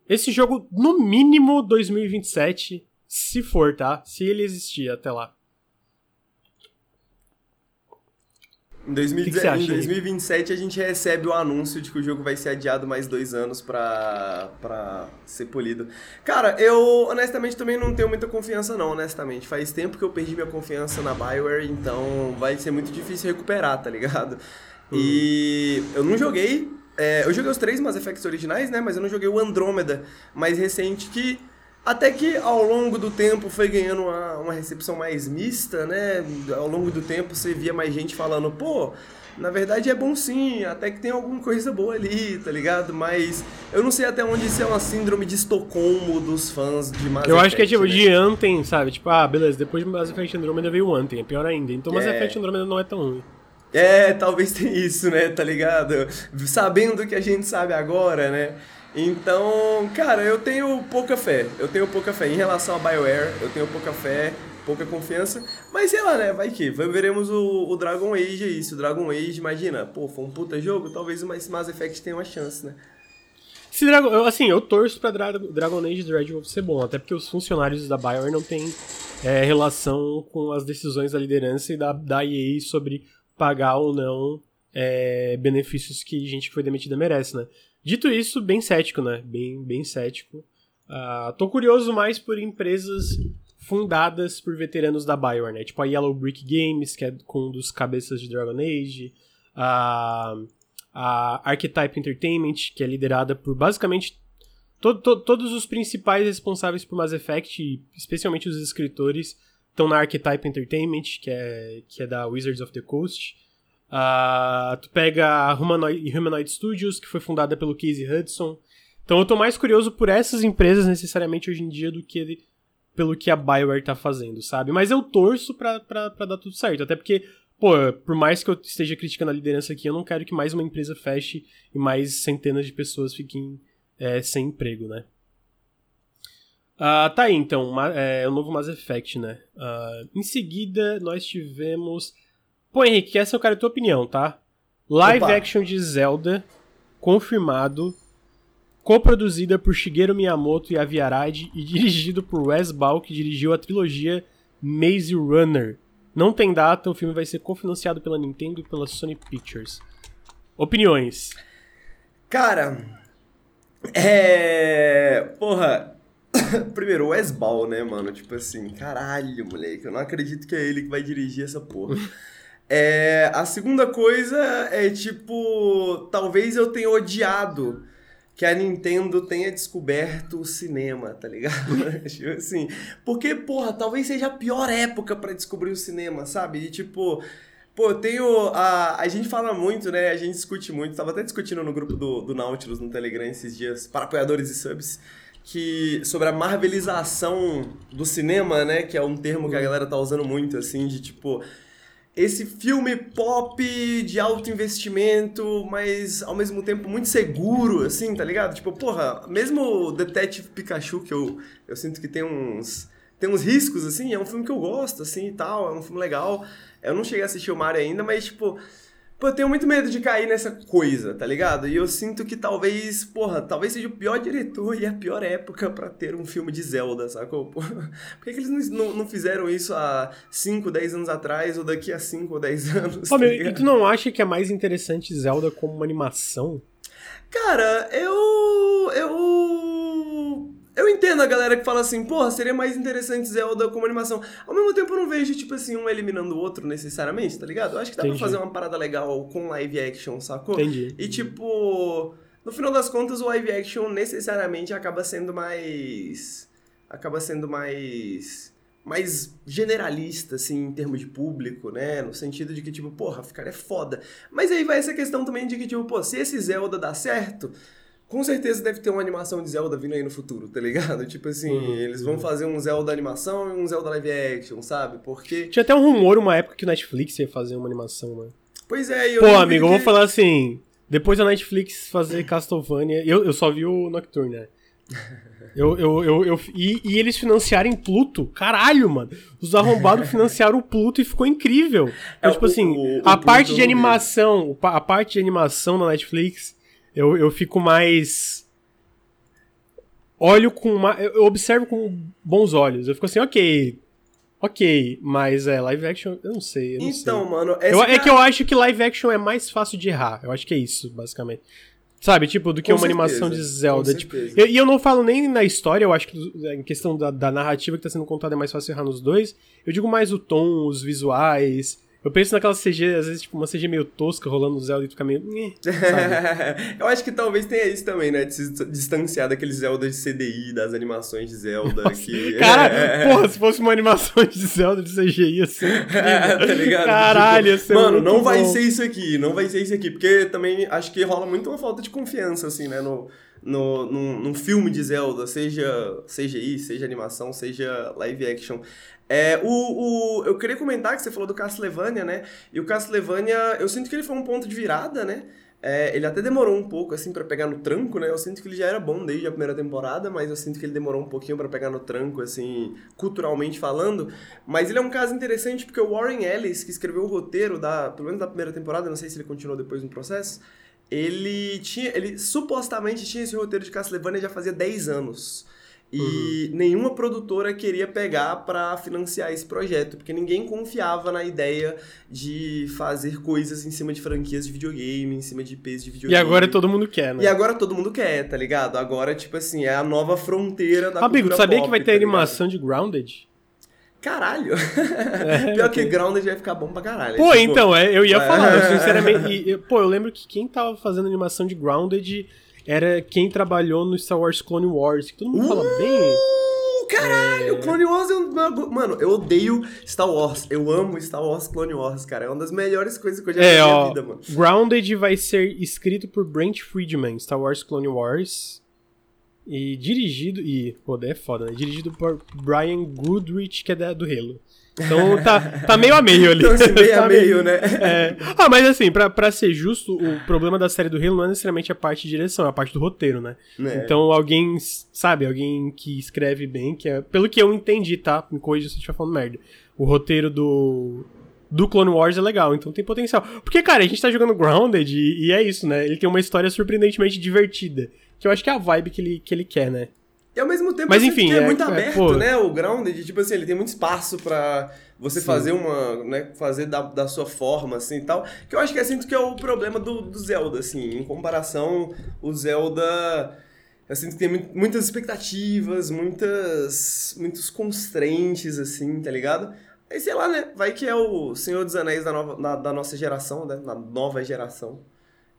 Esse jogo, no mínimo 2027, se for, tá? Se ele existir até lá. Em, 2017, acha, em 2027 a gente recebe o anúncio de que o jogo vai ser adiado mais dois anos pra, pra ser polido. Cara, eu honestamente também não tenho muita confiança não, honestamente. Faz tempo que eu perdi minha confiança na Bioware, então vai ser muito difícil recuperar, tá ligado? Hum. E eu não joguei é, eu joguei os três Mass Effects originais, né? Mas eu não joguei o Andromeda mais recente, que até que ao longo do tempo foi ganhando uma, uma recepção mais mista, né? Ao longo do tempo você via mais gente falando, pô, Na verdade é bom sim, até que tem alguma coisa boa ali, tá ligado? Mas eu não sei até onde isso é uma síndrome de Estocolmo dos fãs de Mass Eu Effect, acho que é tipo né? de Anthem, sabe? Tipo, ah, beleza, depois de Mass Effect Andromeda veio o Anthem, é pior ainda. Então Mass É. Effect Andromeda não é tão ruim. É, talvez tenha isso, né? Tá ligado? Sabendo o que a gente sabe agora, né? Então, cara, eu tenho pouca fé. Eu tenho pouca fé. Em relação a BioWare, eu tenho pouca fé, pouca confiança. Mas sei lá, né? Vai que. Veremos o, o Dragon Age aí. Se o Dragon Age, imagina, pô, foi um puta jogo, talvez o Mass Effect tenha uma chance, né? Se Dragon, eu, assim, eu torço pra Dra Dragon Age Dreadwolf ser bom, até porque os funcionários da BioWare não têm é, relação com as decisões da liderança e da, da EA sobre pagar ou não é, benefícios que gente que foi demitida merece, né? Dito isso, bem cético, né? Bem, bem cético. Ah, tô curioso mais por empresas fundadas por veteranos da BioWare, né? Tipo a Yellow Brick Games, que é com um dos cabeças de Dragon Age, a, a Archetype Entertainment, que é liderada por basicamente to- to- todos os principais responsáveis por Mass Effect, especialmente os escritores, estão na Archetype Entertainment, que é, que é da Wizards of the Coast. Ah, tu pega a Humanoid, Humanoid Studios, que foi fundada pelo Casey Hudson. Então eu tô mais curioso por essas empresas necessariamente hoje em dia do que pelo que a BioWare tá fazendo, sabe? Mas eu torço pra, pra, pra dar tudo certo. Até porque, pô, por mais que eu esteja criticando a liderança aqui, eu não quero que mais uma empresa feche e mais centenas de pessoas fiquem é, sem emprego, né? Ah, tá aí, então, é, o novo Mass Effect, né? Ah, em seguida, nós tivemos... Pô, Henrique, essa eu quero a tua opinião, tá? Live Opa. action de Zelda, confirmado, coproduzida por Shigeru Miyamoto e Avi Arad e dirigido por Wes Ball, que dirigiu a trilogia Maze Runner. Não tem data, o filme vai ser cofinanciado pela Nintendo e pela Sony Pictures. Opiniões. Cara, é. Porra. Primeiro, o Wes Ball, né, mano? Tipo assim, caralho, moleque. Eu não acredito que é ele que vai dirigir essa porra. É, a segunda coisa é tipo. Talvez eu tenha odiado que a Nintendo tenha descoberto o cinema, tá ligado? Tipo assim. Porque, porra, talvez seja a pior época pra descobrir o cinema, sabe? E tipo. Pô, eu tenho. A, a gente fala muito, né? A gente discute muito. Tava até discutindo no grupo do, do Nautilus no Telegram esses dias, para apoiadores e subs, que sobre a marvelização do cinema, né? Que é um termo que a galera tá usando muito, assim, de tipo. Esse filme pop de alto investimento, mas ao mesmo tempo muito seguro, assim, tá ligado? Tipo, porra, mesmo o Detective Pikachu, que eu, eu sinto que tem uns tem uns riscos, assim, é um filme que eu gosto, assim, e tal, é um filme legal. Eu não cheguei a assistir o Mario ainda, mas, tipo, pô, eu tenho muito medo de cair nessa coisa, tá ligado? E eu sinto que talvez, porra, talvez seja o pior diretor e a pior época pra ter um filme de Zelda, sacou? Porra, por que, que eles não, não fizeram isso há 5, 10 anos atrás ou daqui a 5 ou 10 anos? Pô, tá e tu não acha que é mais interessante Zelda como uma animação? Cara, eu. Eu. Eu entendo a galera que fala assim, porra, seria mais interessante Zelda como animação. Ao mesmo tempo, eu não vejo, tipo assim, um eliminando o outro necessariamente, tá ligado? Eu acho que dá Entendi. pra fazer uma parada legal com live action, sacou? Entendi. E tipo. No final das contas, o live action necessariamente acaba sendo mais. Acaba sendo mais. Mais generalista, assim, em termos de público, né? No sentido de que, tipo, porra, ficar é foda. Mas aí vai essa questão também de que, tipo, pô, se esse Zelda dá certo, com certeza deve ter uma animação de Zelda vindo aí no futuro, tá ligado? Tipo assim, Uhum. eles vão fazer um Zelda animação e um Zelda live action, sabe? Porque. Tinha até um rumor uma época que o Netflix ia fazer uma animação, né? Pois é, eu Pô, amigo, eu que- vou falar assim. Depois da Netflix fazer Castlevania. Eu, eu só vi o Nocturne, né? Eu, eu, eu, eu- e, e eles financiarem Pluto? Caralho, mano. Os arrombados financiaram o Pluto e ficou incrível. Então, É, tipo o- assim, o- a parte eu de animação, a parte de animação da Netflix, eu, eu fico mais. Olho com uma. Eu eu observo com bons olhos. Eu fico assim, ok. Ok, mas é, live action, eu não sei. Eu não sei. Então, mano, Eu- essa é que eu acho que live action é mais fácil de errar. Eu acho que é isso, basicamente. Sabe, tipo, do que Com uma animação de certeza, Zelda. Tipo, certeza. e, e eu não falo nem na história, eu acho que em questão da, da narrativa que tá sendo contada é mais fácil errar nos dois. Eu digo mais o tom, os visuais. Eu penso naquela CG, às vezes, tipo, uma CG meio tosca rolando no Zelda e fica meio. eu acho que talvez tenha isso também, né? De se distanciar daqueles Zelda de CDI, das animações de Zelda. Nossa, que... Cara, porra, se fosse uma animação de Zelda de CGI assim. tá ligado? Caralho, tipo, Mano, não vai ser isso aqui, não vai ser isso aqui. Porque também acho que rola muito uma falta de confiança, assim, né? No, no, num, num filme de Zelda, seja CGI, seja animação, seja live action. É, o, o, eu queria comentar que você falou do Castlevania, né? E o Castlevania, eu sinto que ele foi um ponto de virada, né? É, ele até demorou um pouco, assim, para pegar no tranco, né? Eu sinto que ele já era bom desde a primeira temporada, mas eu sinto que ele demorou um pouquinho para pegar no tranco, assim, culturalmente falando. Mas ele é um caso interessante porque o Warren Ellis, que escreveu o roteiro da, pelo menos da primeira temporada, não sei se ele continuou depois no processo, ele tinha, ele supostamente tinha esse roteiro de Castlevania já fazia 10 anos. E uhum. nenhuma produtora queria pegar para financiar esse projeto, porque ninguém confiava na ideia de fazer coisas em cima de franquias de videogame, em cima de IPs de videogame. E agora todo mundo quer, né? E agora todo mundo quer, tá ligado? Agora, tipo assim, é a nova fronteira da Amigo, cultura sabia pop, que vai ter tá animação de Grounded? Caralho! É, Pior que Grounded vai ficar bom pra caralho. Pô, tipo... então, é, eu ia falar, eu, sinceramente. E, pô, eu lembro que quem tava fazendo animação de Grounded era quem trabalhou no Star Wars Clone Wars, que todo mundo uh, fala bem. Caralho, é... Clone Wars é um. Mano, eu odeio Star Wars. Eu amo Star Wars Clone Wars, cara. É uma das melhores coisas que eu já vi é, na minha vida, mano. Grounded vai ser escrito por Brent Friedman, Star Wars Clone Wars. E dirigido. E, pô, é foda, né? Dirigido por Brian Goodrich, que é da, do Halo. Então tá, tá meio a meio ali. Então, meio tá a meio, né? É. Ah, mas assim, pra, pra ser justo, o problema da série do Halo não é necessariamente a parte de direção, é a parte do roteiro, né? É. Então alguém, sabe, alguém que escreve bem, que é. Pelo que eu entendi, tá? Me corrija se eu estiver falando merda. O roteiro do. Do Clone Wars é legal, então tem potencial. Porque, cara, a gente tá jogando Grounded e, e é isso, né? Ele tem uma história surpreendentemente divertida. Que eu acho que é a vibe que ele, que ele quer, né? E ao mesmo tempo, Mas, enfim, é, é, muito é, aberto, é, né? O Grounded, tipo assim, ele tem muito espaço para você Sim. fazer uma, né, fazer da, da sua forma, assim, e tal. Que eu acho que é assim que é o problema do, do Zelda, assim. Em comparação, o Zelda... Eu sinto que tem muitas expectativas, muitas, muitos constrentes, assim, tá ligado? Aí, sei lá, né? Vai que é o Senhor dos Anéis da, nova, da, da nossa geração, né? Da nova geração.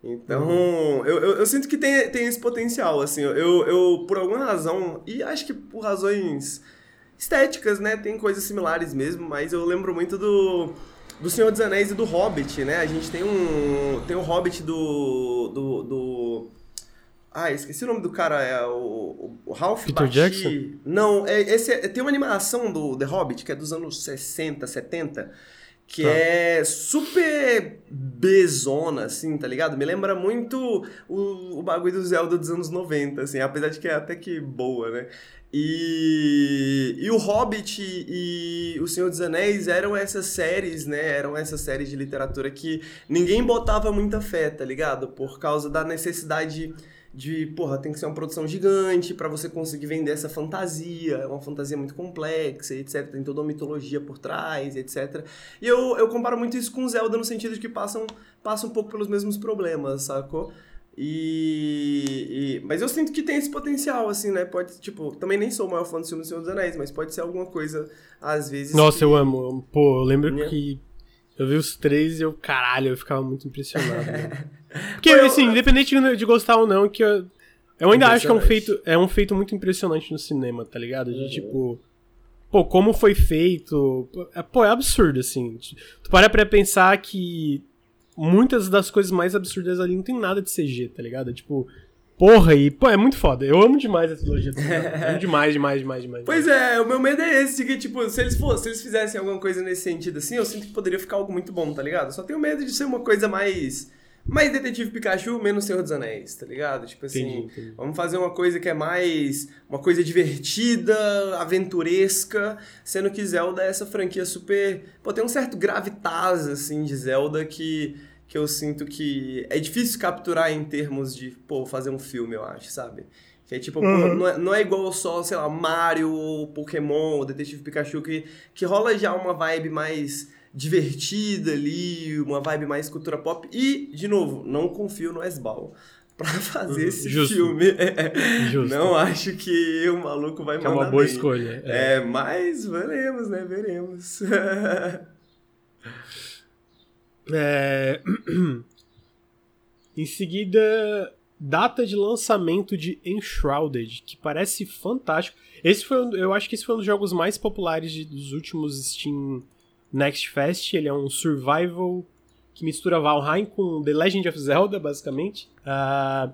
Então, uhum. eu, eu, eu, sinto que tem, tem esse potencial, assim, eu, eu, por alguma razão, e acho que por razões estéticas, né, tem coisas similares mesmo, mas eu lembro muito do, do Senhor dos Anéis e do Hobbit, né, a gente tem um, tem o um Hobbit do, do, do, ah, esqueci o nome do cara, é o, o Ralph Peter Bati. Jackson? Não, é, esse é, tem uma animação do The Hobbit, que é dos anos 60, 70, que tá. é super bezona, assim, tá ligado? Me lembra muito o, o bagulho do Zelda dos anos 90, assim, apesar de que é até que boa, né? E, e o Hobbit e o Senhor dos Anéis eram essas séries, né? Eram essas séries de literatura que ninguém botava muita fé, tá ligado? Por causa da necessidade de, porra, tem que ser uma produção gigante para você conseguir vender essa fantasia, é uma fantasia muito complexa, etc. Tem toda uma mitologia por trás, etc. E eu, eu comparo muito isso com Zelda no sentido de que passam, passam um pouco pelos mesmos problemas, sacou? E, e, Mas eu sinto que tem esse potencial, assim, né? Pode, tipo, também nem sou o maior fã do filme do Senhor dos Anéis, mas pode ser alguma coisa, às vezes. Nossa, que... eu amo. Pô, eu lembro Minha... que eu vi os três e eu, caralho, eu ficava muito impressionado. Né? Porque, Pô, assim, eu... independente de gostar ou não, que eu, eu ainda acho que é um, feito, é um feito muito impressionante no cinema, tá ligado? De, uhum. tipo... Pô, como foi feito... É, pô, é absurdo, assim. Tu para pra pensar que muitas das coisas mais absurdas ali não tem nada de CG, tá ligado? Tipo... Porra, e pô, é muito foda. Eu amo demais a trilogia do Amo demais, demais, demais, demais. Pois é, o meu medo é esse, que, tipo, se eles fossem, se eles fizessem alguma coisa nesse sentido assim, eu sinto que poderia ficar algo muito bom, tá ligado? Só tenho medo de ser uma coisa mais. Mais Detetive Pikachu, menos Senhor dos Anéis, tá ligado? Tipo assim, entendi, entendi. vamos fazer uma coisa que é mais. Uma coisa divertida, aventuresca, sendo que Zelda é essa franquia super. Pô, tem um certo gravitas, assim, de Zelda que que eu sinto que é difícil capturar em termos de, pô, fazer um filme, eu acho, sabe? Que é tipo, uhum. pô, não, é, não é igual só, sei lá, Mario, Pokémon, Detetive Pikachu, que, que rola já uma vibe mais divertida ali, uma vibe mais cultura pop. E, de novo, não confio no Esbal pra fazer uhum. esse Justo. filme. Justo. Não acho que o maluco vai que mandar É uma boa bem. escolha. É. é, mas veremos, né? Veremos. É... em seguida, data de lançamento de Enshrouded, que parece fantástico. Esse foi, eu acho que esse foi um dos jogos mais populares de, dos últimos Steam Next Fest. Ele é um survival que mistura Valheim com The Legend of Zelda, basicamente. Uh,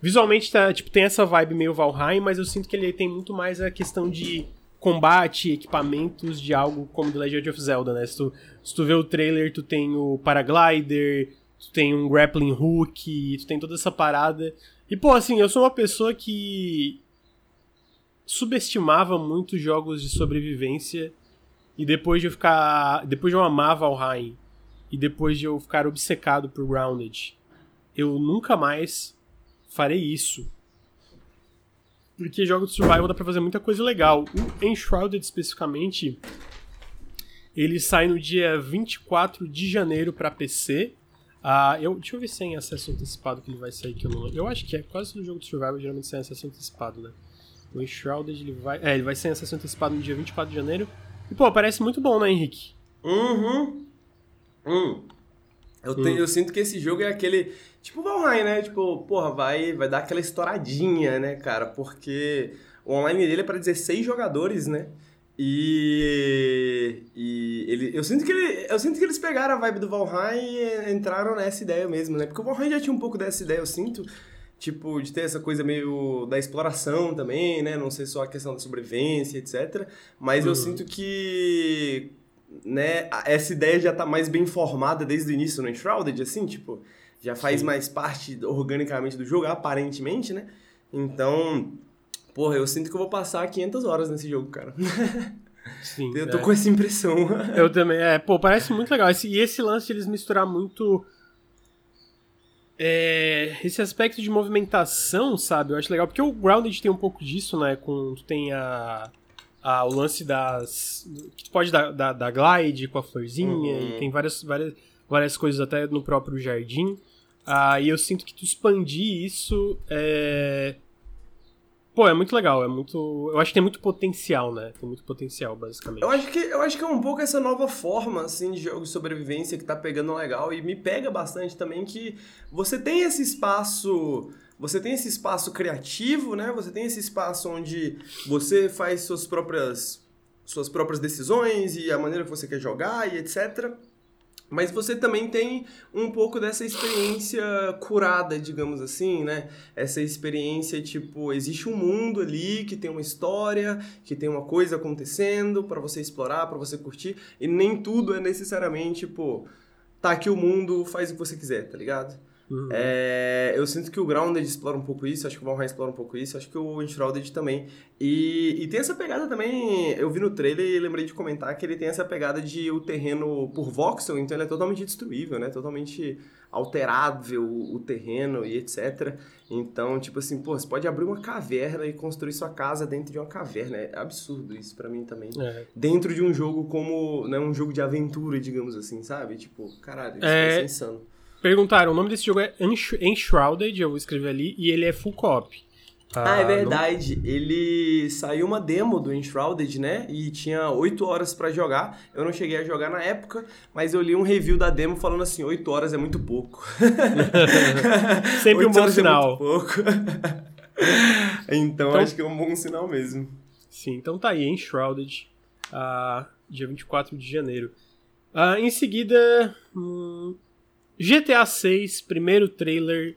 visualmente tá, tipo, tem essa vibe meio Valheim, mas eu sinto que ele tem muito mais a questão de combate, equipamentos de algo como The Legend of Zelda, né? Se tu, se tu vê o trailer, tu tem o paraglider, tu tem um grappling hook, tu tem toda essa parada. E, pô, assim, eu sou uma pessoa que subestimava muito jogos de sobrevivência e depois de eu ficar... Depois de eu amar Valheim e depois de eu ficar obcecado por Grounded, eu nunca mais farei isso. Porque jogo de survival dá pra fazer muita coisa legal. O Enshrouded, especificamente, ele sai no dia 24 de janeiro para PC. Ah, eu, deixa eu ver se é em acesso antecipado que ele vai sair, que eu não Eu acho que é. Quase todo jogo de survival geralmente sai em acesso antecipado, né? O Enshrouded, ele vai... É, ele vai ser em acesso antecipado no dia 24 de janeiro. E, pô, parece muito bom, né, Henrique? Uhum. Hum. Eu, te, hum. eu sinto que esse jogo é aquele. Tipo Valheim, né? Tipo, porra, vai, vai dar aquela estouradinha, né, cara? Porque o online dele é pra 16 jogadores, né? E, e ele, eu, sinto que ele, eu sinto que eles pegaram a vibe do Valheim e entraram nessa ideia mesmo, né? Porque o Valheim já tinha um pouco dessa ideia, eu sinto. Tipo, de ter essa coisa meio da exploração também, né? Não sei só a questão da sobrevivência, etc. Mas uhum. eu sinto que né, essa ideia já tá mais bem formada desde o início no Enshrouded, assim, tipo, já faz Sim. mais parte organicamente do jogo, aparentemente, né? Então, porra, eu sinto que eu vou passar 500 horas nesse jogo, cara. Sim. eu tô é. com essa impressão. eu também, é, pô, parece muito legal. e esse lance de eles misturar muito. É, esse aspecto de movimentação, sabe? Eu acho legal, porque o Grounded tem um pouco disso, né? Com, tu tem a ah, o lance das. que tu pode dar, dar, dar glide com a florzinha, uhum. e tem várias, várias, várias coisas até no próprio jardim. Ah, e eu sinto que tu expandir isso é. Pô, é muito legal, é muito. Eu acho que tem muito potencial, né? Tem muito potencial, basicamente. Eu acho que, eu acho que é um pouco essa nova forma, assim, de jogo de sobrevivência que tá pegando legal. E me pega bastante também que você tem esse espaço você tem esse espaço criativo, né? Você tem esse espaço onde você faz suas próprias suas próprias decisões e a maneira que você quer jogar e etc. Mas você também tem um pouco dessa experiência curada, digamos assim, né? Essa experiência, tipo, existe um mundo ali que tem uma história, que tem uma coisa acontecendo para você explorar, para você curtir, e nem tudo é necessariamente, tipo, tá aqui o mundo, faz o que você quiser, tá ligado? Uhum. É, eu sinto que o Grounded explora um pouco isso, acho que o Valheim explora um pouco isso, acho que o Enshrouded também. E, e tem essa pegada também, eu vi no trailer e lembrei de comentar que ele tem essa pegada de o terreno por voxel, então ele é totalmente destruível, né? Totalmente alterável o terreno e etc. Então, tipo assim, pô, você pode abrir uma caverna e construir sua casa dentro de uma caverna. É absurdo isso para mim também. É. Dentro de um jogo como, né, um jogo de aventura, digamos assim, sabe? Tipo, caralho, isso é, é insano. Perguntaram, o nome desse jogo é Enshrouded, eu vou escrever ali, e ele é full cop. Ah, ah, é verdade. Não... Ele saiu uma demo do Enshrouded, né? E tinha 8 horas para jogar. Eu não cheguei a jogar na época, mas eu li um review da demo falando assim: 8 horas é muito pouco. Sempre um bom sinal. É pouco. então, então, acho que é um bom sinal mesmo. Sim, então tá aí, Enshrouded, uh, dia 24 de janeiro. Uh, em seguida, hum, GTA 6, primeiro trailer,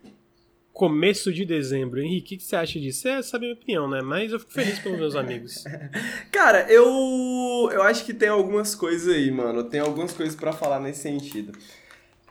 começo de dezembro. Henrique, o que você acha disso? Você sabe a minha opinião, né? Mas eu fico feliz pelos meus amigos. Cara, eu eu acho que tem algumas coisas aí, mano. Tem algumas coisas para falar nesse sentido.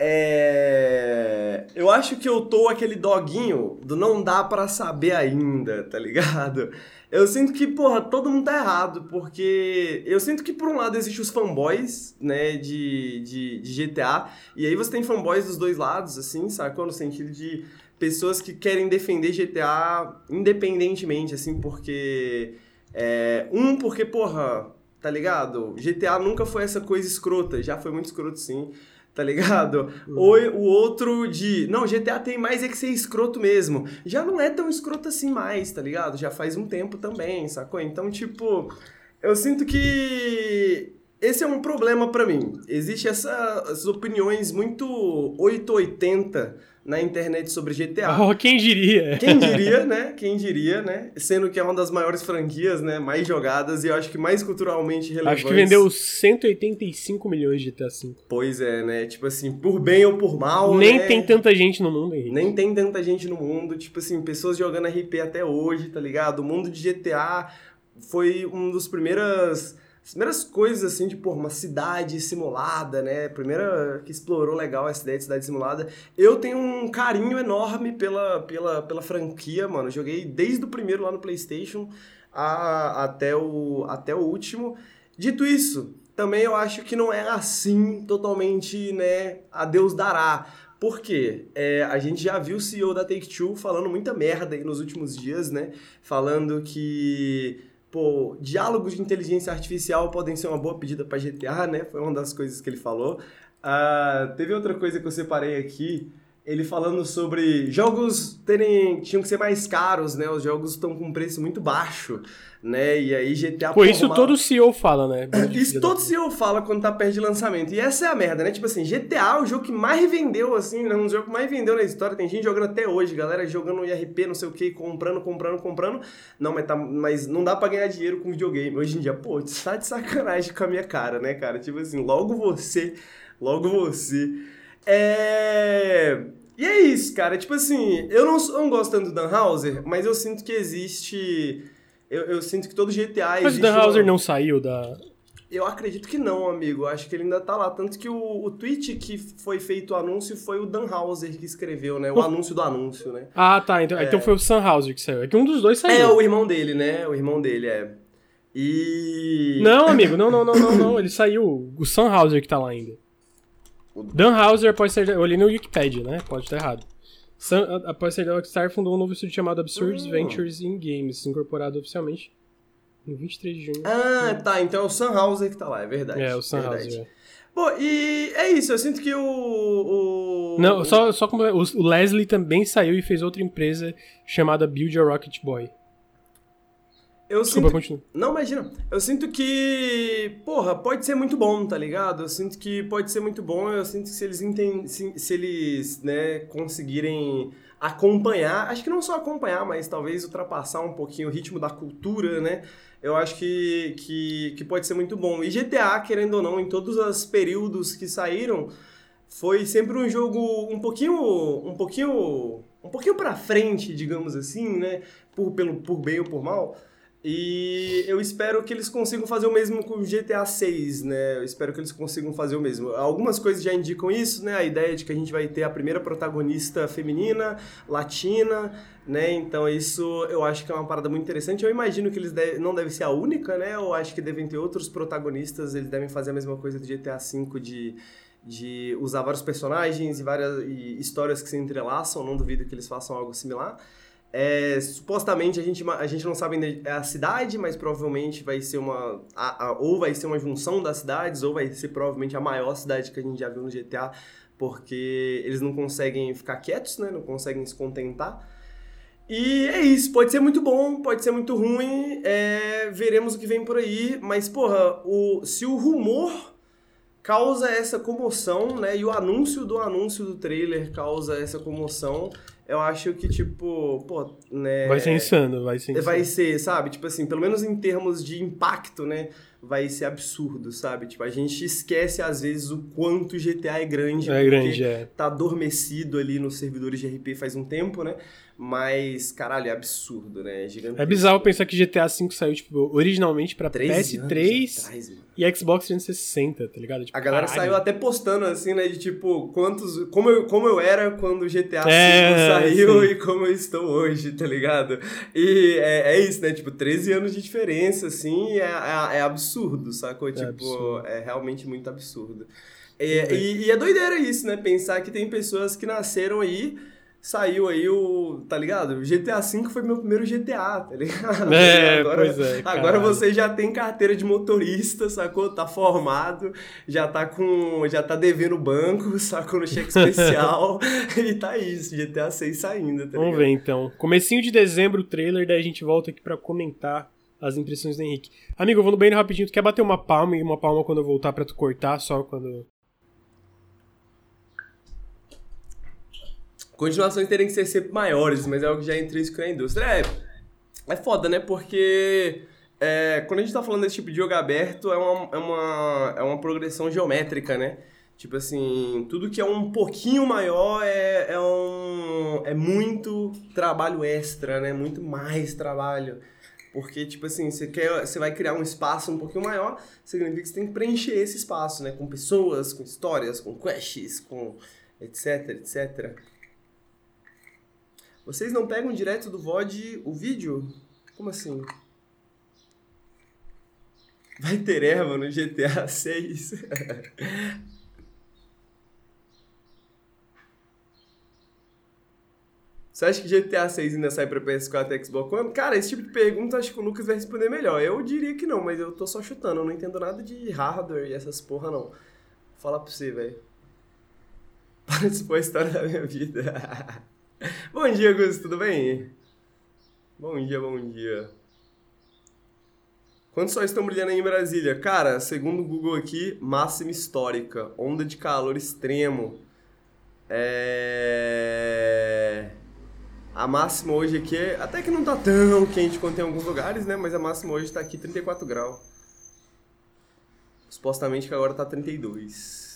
É... Eu acho que eu tô aquele doguinho do não dá para saber ainda, tá ligado? Eu sinto que, porra, todo mundo tá errado, porque eu sinto que, por um lado, existe os fanboys, né, de, de, de GTA, e aí você tem fanboys dos dois lados, assim, sacou? No sentido de pessoas que querem defender GTA independentemente, assim, porque. É, um, porque, porra, tá ligado? GTA nunca foi essa coisa escrota, já foi muito escroto, sim tá ligado? Uhum. Ou o outro de, não, GTA tem mais é que ser escroto mesmo. Já não é tão escroto assim mais, tá ligado? Já faz um tempo também, sacou? Então, tipo, eu sinto que esse é um problema para mim. Existe essa, essas opiniões muito 880 na internet sobre GTA. Oh, quem diria? Quem diria, né? Quem diria, né? Sendo que é uma das maiores franquias, né? Mais jogadas e eu acho que mais culturalmente relevante. Acho que vendeu 185 milhões de GTA V. Pois é, né? Tipo assim, por bem ou por mal, Nem né? tem tanta gente no mundo, Henrique. Nem tem tanta gente no mundo. Tipo assim, pessoas jogando RP até hoje, tá ligado? O mundo de GTA foi um dos primeiras as primeiras coisas, assim, de, pô, uma cidade simulada, né? Primeira que explorou legal essa ideia de cidade simulada. Eu tenho um carinho enorme pela, pela, pela franquia, mano. Joguei desde o primeiro lá no PlayStation a, até, o, até o último. Dito isso, também eu acho que não é assim totalmente, né? A Deus dará. Por quê? É, a gente já viu o CEO da Take-Two falando muita merda aí nos últimos dias, né? Falando que pô, diálogos de inteligência artificial podem ser uma boa pedida para GTA, né? Foi uma das coisas que ele falou. Uh, teve outra coisa que eu separei aqui, ele falando sobre jogos terem tinham que ser mais caros, né? Os jogos estão com um preço muito baixo, né? E aí GTA Pô, isso todo CEO fala, né? Isso todo CEO fala quando tá perto de lançamento. E essa é a merda, né? Tipo assim, GTA é o jogo que mais vendeu assim, né? Um jogo que mais vendeu na história. Tem gente jogando até hoje, galera jogando IRP, não sei o que, comprando, comprando, comprando. Não, mas tá mas não dá para ganhar dinheiro com videogame. Hoje em dia, pô, tá de sacanagem com a minha cara, né, cara? Tipo assim, logo você, logo você é. E é isso, cara. Tipo assim, eu não, eu não gosto tanto do Dan Houser, mas eu sinto que existe. Eu, eu sinto que todo GTA Mas o Dan Houser não saiu da. Eu acredito que não, amigo. Acho que ele ainda tá lá. Tanto que o, o tweet que foi feito o anúncio foi o Dan Houser que escreveu, né? O oh. anúncio do anúncio, né? Ah, tá. Então, é... então foi o Sam Houser que saiu. É que um dos dois saiu. É, o irmão dele, né? O irmão dele, é. E. Não, amigo, não, não, não, não, não. Ele saiu. O Sam Houser que tá lá ainda. Dan Houser pode ser. Eu olhei no Wikipedia, né? Pode estar errado. Sun, após ser da Rockstar, fundou um novo estúdio chamado Absurd oh. Ventures in Games, incorporado oficialmente em 23 de junho. Ah, tá. Então é o Sun Houser que tá lá, é verdade. É, o Sun Houser. É. Pô, e é isso, eu sinto que o. o... Não, só, só como. O Leslie também saiu e fez outra empresa chamada Build a Rocket Boy. Eu Desculpa, sinto... continua. Não, imagina. Eu sinto que, porra, pode ser muito bom, tá ligado? Eu sinto que pode ser muito bom. Eu sinto que se eles entendem, se, se eles, né, conseguirem acompanhar, acho que não só acompanhar, mas talvez ultrapassar um pouquinho o ritmo da cultura, né? Eu acho que, que, que pode ser muito bom. E GTA, querendo ou não, em todos os períodos que saíram, foi sempre um jogo um pouquinho, um pouquinho, um pouquinho para frente, digamos assim, né? Por, pelo, por bem ou por mal. E eu espero que eles consigam fazer o mesmo com o GTA 6, né? Eu espero que eles consigam fazer o mesmo. Algumas coisas já indicam isso, né? A ideia de que a gente vai ter a primeira protagonista feminina, latina, né? Então isso eu acho que é uma parada muito interessante. Eu imagino que eles deve, não deve ser a única, né? Eu acho que devem ter outros protagonistas, eles devem fazer a mesma coisa do GTA 5 de de usar vários personagens e várias e histórias que se entrelaçam, não duvido que eles façam algo similar. É, supostamente a gente, a gente não sabe a cidade, mas provavelmente vai ser uma. A, a, ou vai ser uma junção das cidades, ou vai ser provavelmente a maior cidade que a gente já viu no GTA, porque eles não conseguem ficar quietos, né? Não conseguem se contentar. E é isso, pode ser muito bom, pode ser muito ruim, é, veremos o que vem por aí, mas porra, o, se o rumor causa essa comoção, né? E o anúncio do anúncio do trailer causa essa comoção eu acho que, tipo, pô, né. Vai ser insano, vai ser insano. Vai ser, sabe? Tipo assim, pelo menos em termos de impacto, né? Vai ser absurdo, sabe? Tipo, a gente esquece às vezes o quanto GTA é grande. É grande, é. Tá adormecido ali nos servidores de RP faz um tempo, né? Mas, caralho, é absurdo, né? É gigantesco. É bizarro pensar que GTA V saiu, tipo, originalmente pra PS3 atrás, e Xbox 360, tá ligado? Tipo, a galera caralho. saiu até postando, assim, né? De tipo, quantos. Como eu, como eu era quando GTA V é, saiu sim. e como eu estou hoje, tá ligado? E é, é, isso, né? Tipo, 13 anos de diferença, assim, é, é, é absurdo, sacou? É tipo, absurdo. é realmente muito absurdo. E, e, e é doideira isso, né? Pensar que tem pessoas que nasceram aí saiu aí o. Tá ligado? GTA V foi meu primeiro GTA, tá ligado? É, agora, pois é. Agora você já tem carteira de motorista, sacou? Tá formado, já tá com. Já tá devendo banco, sacou? No cheque especial. e tá isso, GTA 6 saindo, tá Vamos ver então. Comecinho de dezembro o trailer, daí a gente volta aqui pra comentar as impressões do Henrique. Amigo, eu vou no banheiro rapidinho. Tu quer bater uma palma e uma palma quando eu voltar pra tu cortar, só quando. Continuações terem que ser sempre maiores, mas é algo que já é intrínseco na indústria. É, é foda, né? Porque é, quando a gente tá falando desse tipo de jogo aberto, é uma, é, uma, é uma progressão geométrica, né? Tipo assim, tudo que é um pouquinho maior é, é, um, é muito trabalho extra, né? Muito mais trabalho. Porque, tipo assim, você, quer, você vai criar um espaço um pouquinho maior, significa que você tem que preencher esse espaço, né? Com pessoas, com histórias, com quests, com etc, etc. Vocês não pegam direto do VOD o vídeo? Como assim? Vai ter erva no GTA 6? Você acha que GTA 6 ainda sai pra PS4 e Xbox One? Cara, esse tipo de pergunta acho que o Lucas vai responder melhor. Eu diria que não, mas eu tô só chutando. Eu não entendo nada de hardware e essas porra, não. Vou falar pra você, velho. Para de expor a história da minha vida. bom dia, Augusto, tudo bem? Bom dia, bom dia. Quantos sóis estão brilhando aí em Brasília? Cara, segundo o Google aqui, máxima histórica. Onda de calor extremo. É... A máxima hoje aqui é... Até que não tá tão quente quanto em alguns lugares, né? Mas a máxima hoje tá aqui 34 graus. Supostamente que agora tá 32.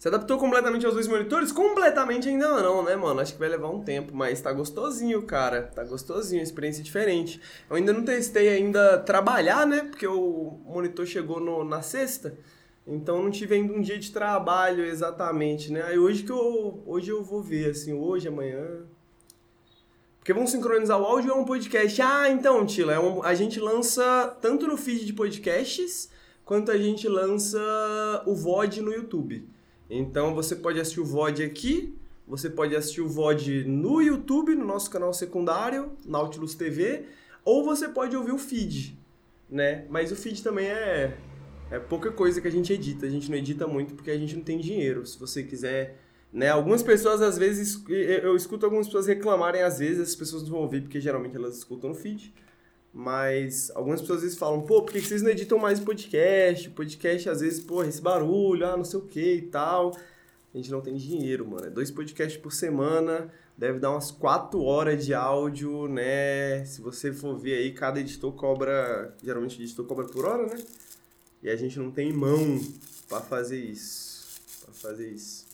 Se adaptou completamente aos dois monitores? Completamente ainda não, né, mano? Acho que vai levar um tempo, mas tá gostosinho, cara. Tá gostosinho, experiência diferente. Eu ainda não testei ainda trabalhar, né? Porque o monitor chegou no, na sexta. Então não tive ainda um dia de trabalho exatamente, né? Aí hoje que eu hoje eu vou ver assim, hoje, amanhã. Porque vamos sincronizar o áudio é um podcast. Ah, então, Tila, é um, a gente lança tanto no feed de podcasts quanto a gente lança o VOD no YouTube. Então você pode assistir o VOD aqui, você pode assistir o VOD no YouTube, no nosso canal secundário, Nautilus TV, ou você pode ouvir o feed, né? Mas o feed também é, é pouca coisa que a gente edita, a gente não edita muito porque a gente não tem dinheiro. Se você quiser, né? Algumas pessoas às vezes, eu escuto algumas pessoas reclamarem às vezes, as pessoas não vão ouvir porque geralmente elas escutam no feed. Mas algumas pessoas às vezes falam, pô, por que vocês não editam mais podcast? Podcast, às vezes, pô, esse barulho, ah, não sei o que e tal. A gente não tem dinheiro, mano. É dois podcasts por semana, deve dar umas quatro horas de áudio, né? Se você for ver aí, cada editor cobra. Geralmente o editor cobra por hora, né? E a gente não tem mão para fazer isso. para fazer isso.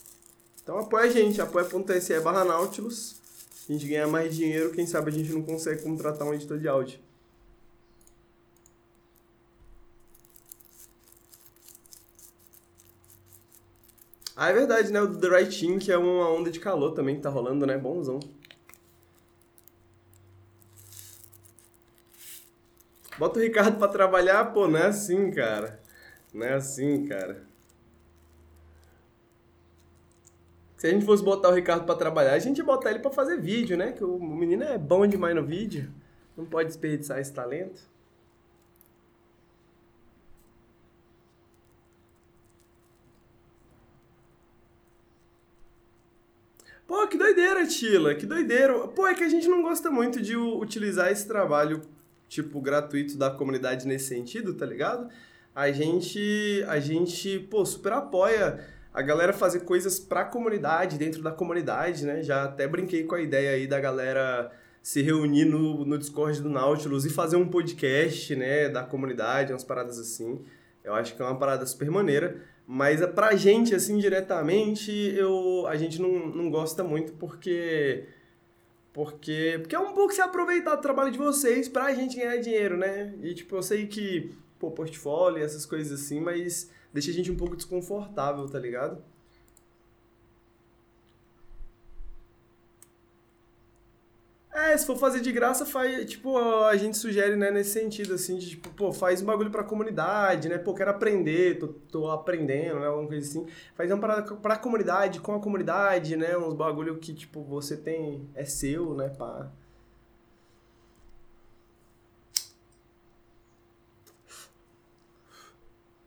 Então apoia a gente, apoia.se barra Nautilus. A gente ganha mais dinheiro, quem sabe a gente não consegue contratar um editor de áudio. Ah, é verdade, né? O The Right Thing, que é uma onda de calor também que tá rolando, né? Bonzão. Bota o Ricardo pra trabalhar, pô, não é assim, cara. Não é assim, cara. Se a gente fosse botar o Ricardo pra trabalhar, a gente ia botar ele pra fazer vídeo, né? Que o menino é bom demais no vídeo. Não pode desperdiçar esse talento. Pô, que doideira, Tila, que doideira. Pô, é que a gente não gosta muito de utilizar esse trabalho, tipo, gratuito da comunidade nesse sentido, tá ligado? A gente, a gente, pô, super apoia a galera fazer coisas pra comunidade, dentro da comunidade, né? Já até brinquei com a ideia aí da galera se reunir no, no Discord do Nautilus e fazer um podcast, né, da comunidade, umas paradas assim. Eu acho que é uma parada super maneira. Mas pra gente, assim, diretamente, eu, a gente não, não gosta muito porque. Porque, porque é um pouco se aproveitar do trabalho de vocês pra gente ganhar dinheiro, né? E, tipo, eu sei que, pô, portfólio, essas coisas assim, mas deixa a gente um pouco desconfortável, tá ligado? É, se for fazer de graça, faz, tipo, a gente sugere, né, nesse sentido, assim, de, tipo, pô, faz um bagulho pra comunidade, né, pô, quero aprender, tô, tô aprendendo, né, alguma coisa assim. Faz uma parada pra comunidade, com a comunidade, né, uns bagulho que, tipo, você tem, é seu, né, pá.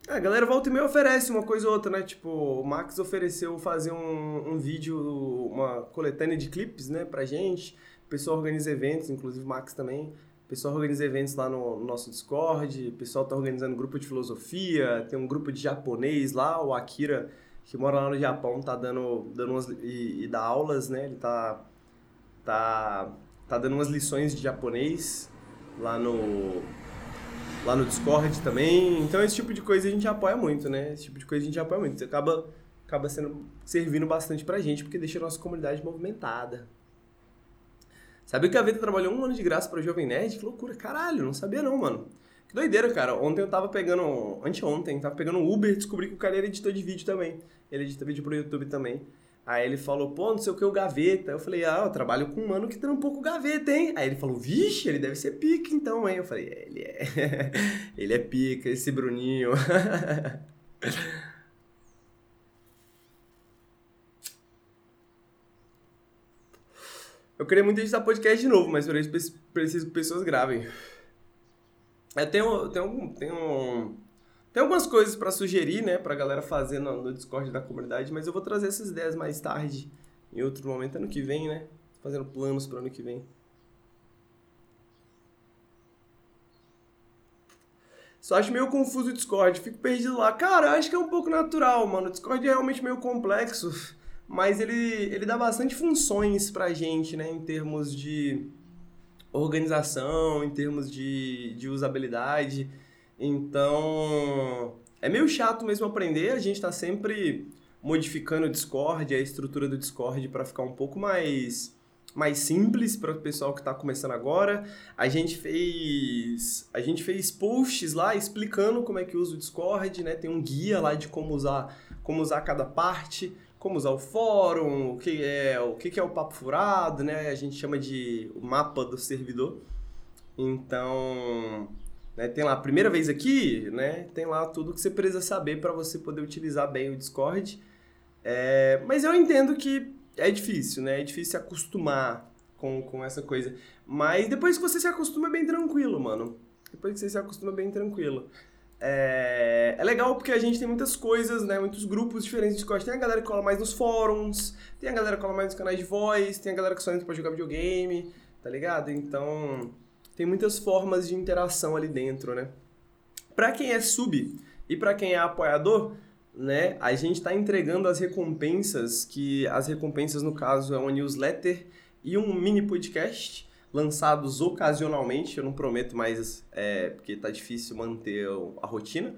a galera volta e meia oferece uma coisa ou outra, né? Tipo, o Max ofereceu fazer um, um vídeo, uma coletânea de clipes, né, pra gente. Pessoal organiza eventos, inclusive o Max também. O pessoal organiza eventos lá no, no, nosso Discord. O pessoal tá organizando grupo de filosofia. Tem um grupo de japonês lá, o Akira, que mora lá no Japão, tá dando, dando umas, e, e dá aulas, né? Ele tá, tá, tá dando umas lições de japonês lá no lá no Discord também. Então esse tipo de coisa a gente apoia muito, né? Esse tipo de coisa a gente apoia muito. Acaba, acaba sendo, servindo bastante pra gente, porque deixa a nossa comunidade movimentada. Sabia que a Veta trabalhou um ano de graça pro Jovem Nerd? Que loucura, caralho, não sabia não, mano. Que doideira, cara. Ontem eu tava pegando. Anteontem, tava pegando um Uber e descobri que o cara era editor de vídeo também. Ele edita vídeo pro YouTube também. Aí ele falou, pô, não sei o que, o Gaveta. Eu falei, ah, eu trabalho com um mano que trampou com o Gaveta, hein? Aí ele falou, vixe, ele deve ser pica então, hein? Eu falei, é, ele é. ele é pica, esse Bruninho. eu queria muito editar podcast de novo, mas por isso preciso que pessoas gravem. Eu tenho, tenho, tenho tem algumas coisas para sugerir, né, pra galera fazer no, no, Discord da comunidade, mas eu vou trazer essas ideias mais tarde, em outro momento, ano que vem, né? Fazendo planos para ano que vem. Só acho meio confuso o Discord, fico perdido lá. Cara, acho que é um pouco natural, mano. O Discord é realmente meio complexo, mas ele, ele dá bastante funções pra gente, né, em termos de organização, em termos de, de usabilidade. Então, é meio chato mesmo aprender, a gente está sempre modificando o Discord, a estrutura do Discord para ficar um pouco mais mais simples para o pessoal que está começando agora. A gente fez a gente fez posts lá explicando como é que usa o Discord, né? Tem um guia lá de como usar como usar cada parte, como usar o fórum, o que é o que é o papo furado, né? A gente chama de o mapa do servidor. Então né? Tem lá, primeira vez aqui, né? Tem lá tudo que você precisa saber para você poder utilizar bem o Discord. É, mas eu entendo que é difícil, né? É difícil se acostumar com, com essa coisa. Mas depois que você se acostuma, é bem tranquilo, mano. Depois que você se acostuma, é bem tranquilo. É, é legal porque a gente tem muitas coisas, né? Muitos grupos diferentes de Discord. Tem a galera que cola mais nos fóruns, tem a galera que cola mais nos canais de voz, tem a galera que só entra pra jogar videogame, tá ligado? Então, tem muitas formas de interação ali dentro, né? Para quem é sub e para quem é apoiador, né, a gente está entregando as recompensas, que as recompensas no caso é uma newsletter e um mini podcast lançados ocasionalmente, eu não prometo mais, é, porque tá difícil manter a rotina,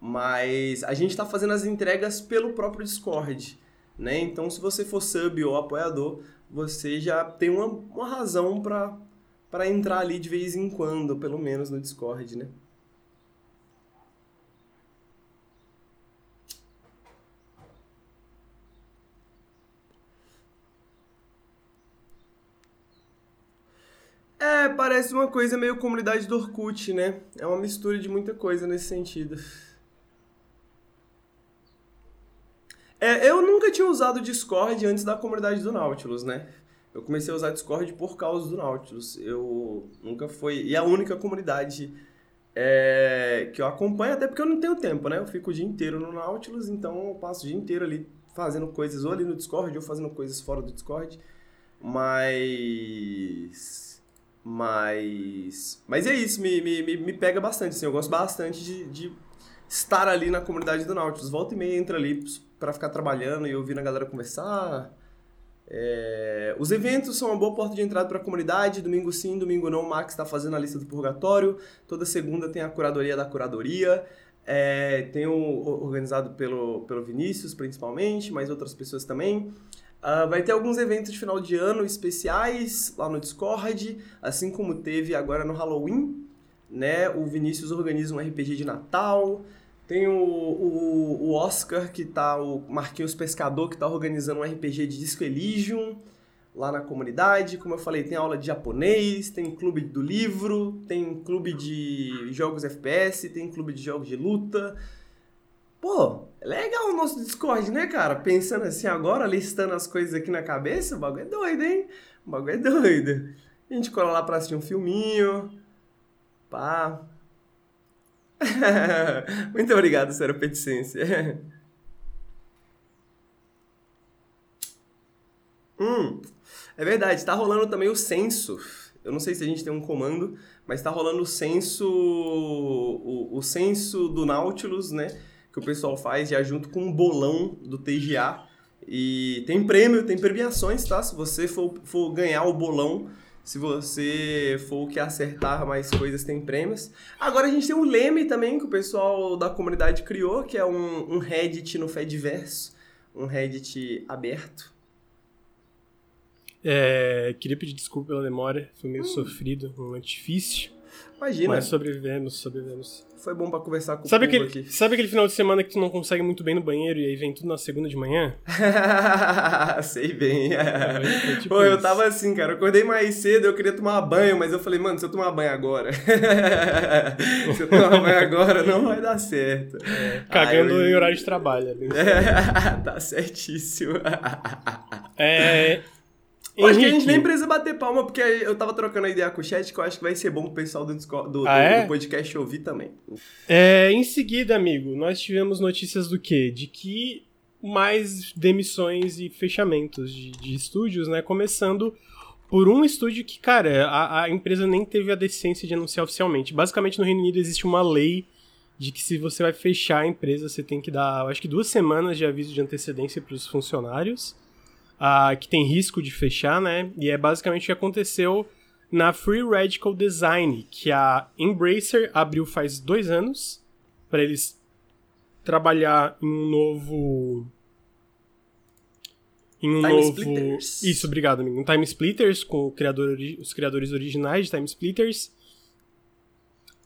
mas a gente está fazendo as entregas pelo próprio Discord, né? Então, se você for sub ou apoiador, você já tem uma, uma razão para entrar ali de vez em quando, pelo menos no Discord, né? É, parece uma coisa meio comunidade do Orkut, né? É uma mistura de muita coisa nesse sentido. É, eu nunca tinha usado Discord antes da comunidade do Nautilus, né? Eu comecei a usar Discord por causa do Nautilus. Eu nunca fui. E é a única comunidade é, que eu acompanho, até porque eu não tenho tempo, né? Eu fico o dia inteiro no Nautilus, então eu passo o dia inteiro ali fazendo coisas ou ali no Discord ou fazendo coisas fora do Discord. Mas. Mas. Mas é isso, me, me, me pega bastante, assim. Eu gosto bastante de, de estar ali na comunidade do Nautilus. Volta e meia entra ali para ficar trabalhando e ouvindo a galera conversar é, os eventos são uma boa porta de entrada para a comunidade. Domingo sim, domingo não. O Max está fazendo a lista do purgatório. Toda segunda tem a curadoria da curadoria. É, tem o organizado pelo, pelo Vinícius, principalmente, mas outras pessoas também. Uh, vai ter alguns eventos de final de ano especiais lá no Discord, assim como teve agora no Halloween. Né? O Vinícius organiza um RPG de Natal. Tem o, o, o, Oscar, que tá, o Marquinhos Pescador, que tá organizando um RPG de Disco Elysium lá na comunidade. Como eu falei, tem aula de japonês, tem clube do livro, tem clube de jogos FPS, tem clube de jogos de luta. Pô, é legal o nosso Discord, né, cara? Pensando assim agora, listando as coisas aqui na cabeça, o bagulho é doido, hein? O bagulho é doido. A gente cola lá pra assistir um filminho, pá, Muito obrigado, senhora Peticência. hum, é verdade, tá rolando também o censo. Eu não sei se a gente tem um comando, mas tá rolando o censo. O, o censo do Nautilus, né? Que o pessoal faz já junto com o bolão do TGA. E tem prêmio, tem premiações, tá? Se você for, for ganhar o bolão, se você for o que acertar mais coisas, tem prêmios. Agora a gente tem um leme também que o pessoal da comunidade criou, que é um, um Reddit no Fediverso, um Reddit aberto. É, queria pedir desculpa pela demora, foi meio hum. sofrido, um momento difícil. Imagina. Mas sobrevivemos, sobrevivemos. Foi bom para conversar com sabe o aquele, aqui. Sabe aquele final de semana que tu não consegue muito bem no banheiro e aí vem tudo na segunda de manhã? Sei bem. É, tipo Pô, eu tava assim, cara. Eu acordei mais cedo, eu queria tomar banho, mas eu falei, mano, se eu tomar banho agora. se eu tomar banho agora, não vai dar certo. É, cagando eu... em horário de trabalho. Né? tá certíssimo. é. Eu acho que a gente nem precisa bater palma, porque eu tava trocando a ideia com o chat, que eu acho que vai ser bom pro pessoal do, do, ah, do, é? do podcast ouvir também. É, em seguida, amigo, nós tivemos notícias do quê? De que mais demissões e fechamentos de, de estúdios, né? Começando por um estúdio que, cara, a, a, empresa nem teve a decência de anunciar oficialmente. Basicamente, no Reino Unido existe uma lei de que se você vai fechar a empresa, você tem que dar, acho que duas semanas de aviso de antecedência para os funcionários uh, que tem risco de fechar, né? E é basicamente o que aconteceu na Free Radical Design, que a Embracer abriu faz dois anos para eles trabalhar em um novo em um Time novo Splitters. isso obrigado amigo um Time Splitters com criador... os criadores originais de Time Splitters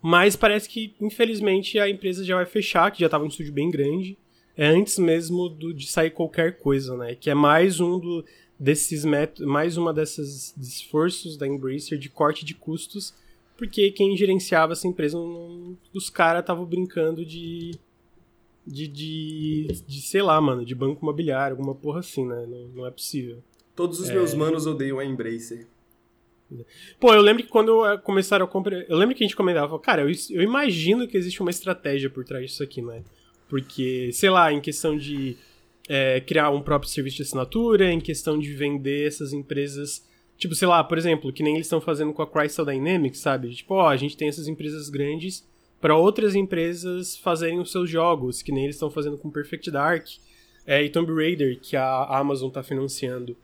mas parece que infelizmente a empresa já vai fechar que já estava um estúdio bem grande é antes mesmo do, de sair qualquer coisa, né? Que é mais um do, desses métodos, mais uma dessas esforços da Embracer de corte de custos, porque quem gerenciava essa empresa, não, os caras estavam brincando de, de, de, de, sei lá, mano, de banco imobiliário, alguma porra assim, né? Não, não é possível. Todos os é... meus manos odeiam a Embracer. Pô, eu lembro que quando começaram a comprar. Eu lembro que a gente comentava, cara, eu, eu imagino que existe uma estratégia por trás disso aqui, né? Porque, sei lá, em questão de é, criar um próprio serviço de assinatura, em questão de vender essas empresas. Tipo, sei lá, por exemplo, que nem eles estão fazendo com a Crystal Dynamics, sabe? Tipo, ó, a gente tem essas empresas grandes para outras empresas fazerem os seus jogos, que nem eles estão fazendo com Perfect Dark é, e Tomb Raider, que a Amazon tá financiando.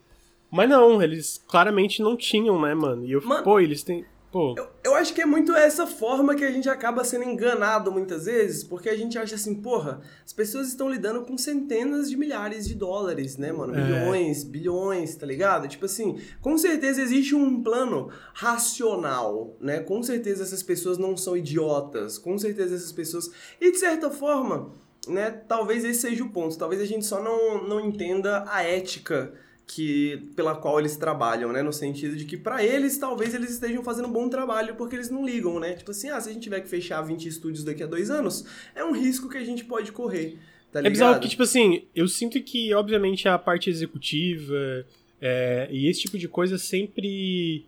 Mas não, eles claramente não tinham, né, mano? E eu, mano, pô, eles têm. Pô. Eu, eu acho que é muito essa forma que a gente acaba sendo enganado muitas vezes, porque a gente acha assim, porra, as pessoas estão lidando com centenas de milhares de dólares, né, mano? É. Milhões, bilhões, tá ligado? Tipo assim, com certeza existe um plano racional, né? Com certeza essas pessoas não são idiotas, com certeza essas pessoas. E de certa forma, né, talvez esse seja o ponto, talvez a gente só não, não entenda a ética que pela qual eles trabalham, né? No sentido de que para eles talvez eles estejam fazendo um bom trabalho porque eles não ligam, né? Tipo assim, ah, se a gente tiver que fechar 20 estúdios daqui a dois anos, é um risco que a gente pode correr. Tá é bizarro que, tipo assim, eu sinto que, obviamente, a parte executiva é, e esse tipo de coisa sempre.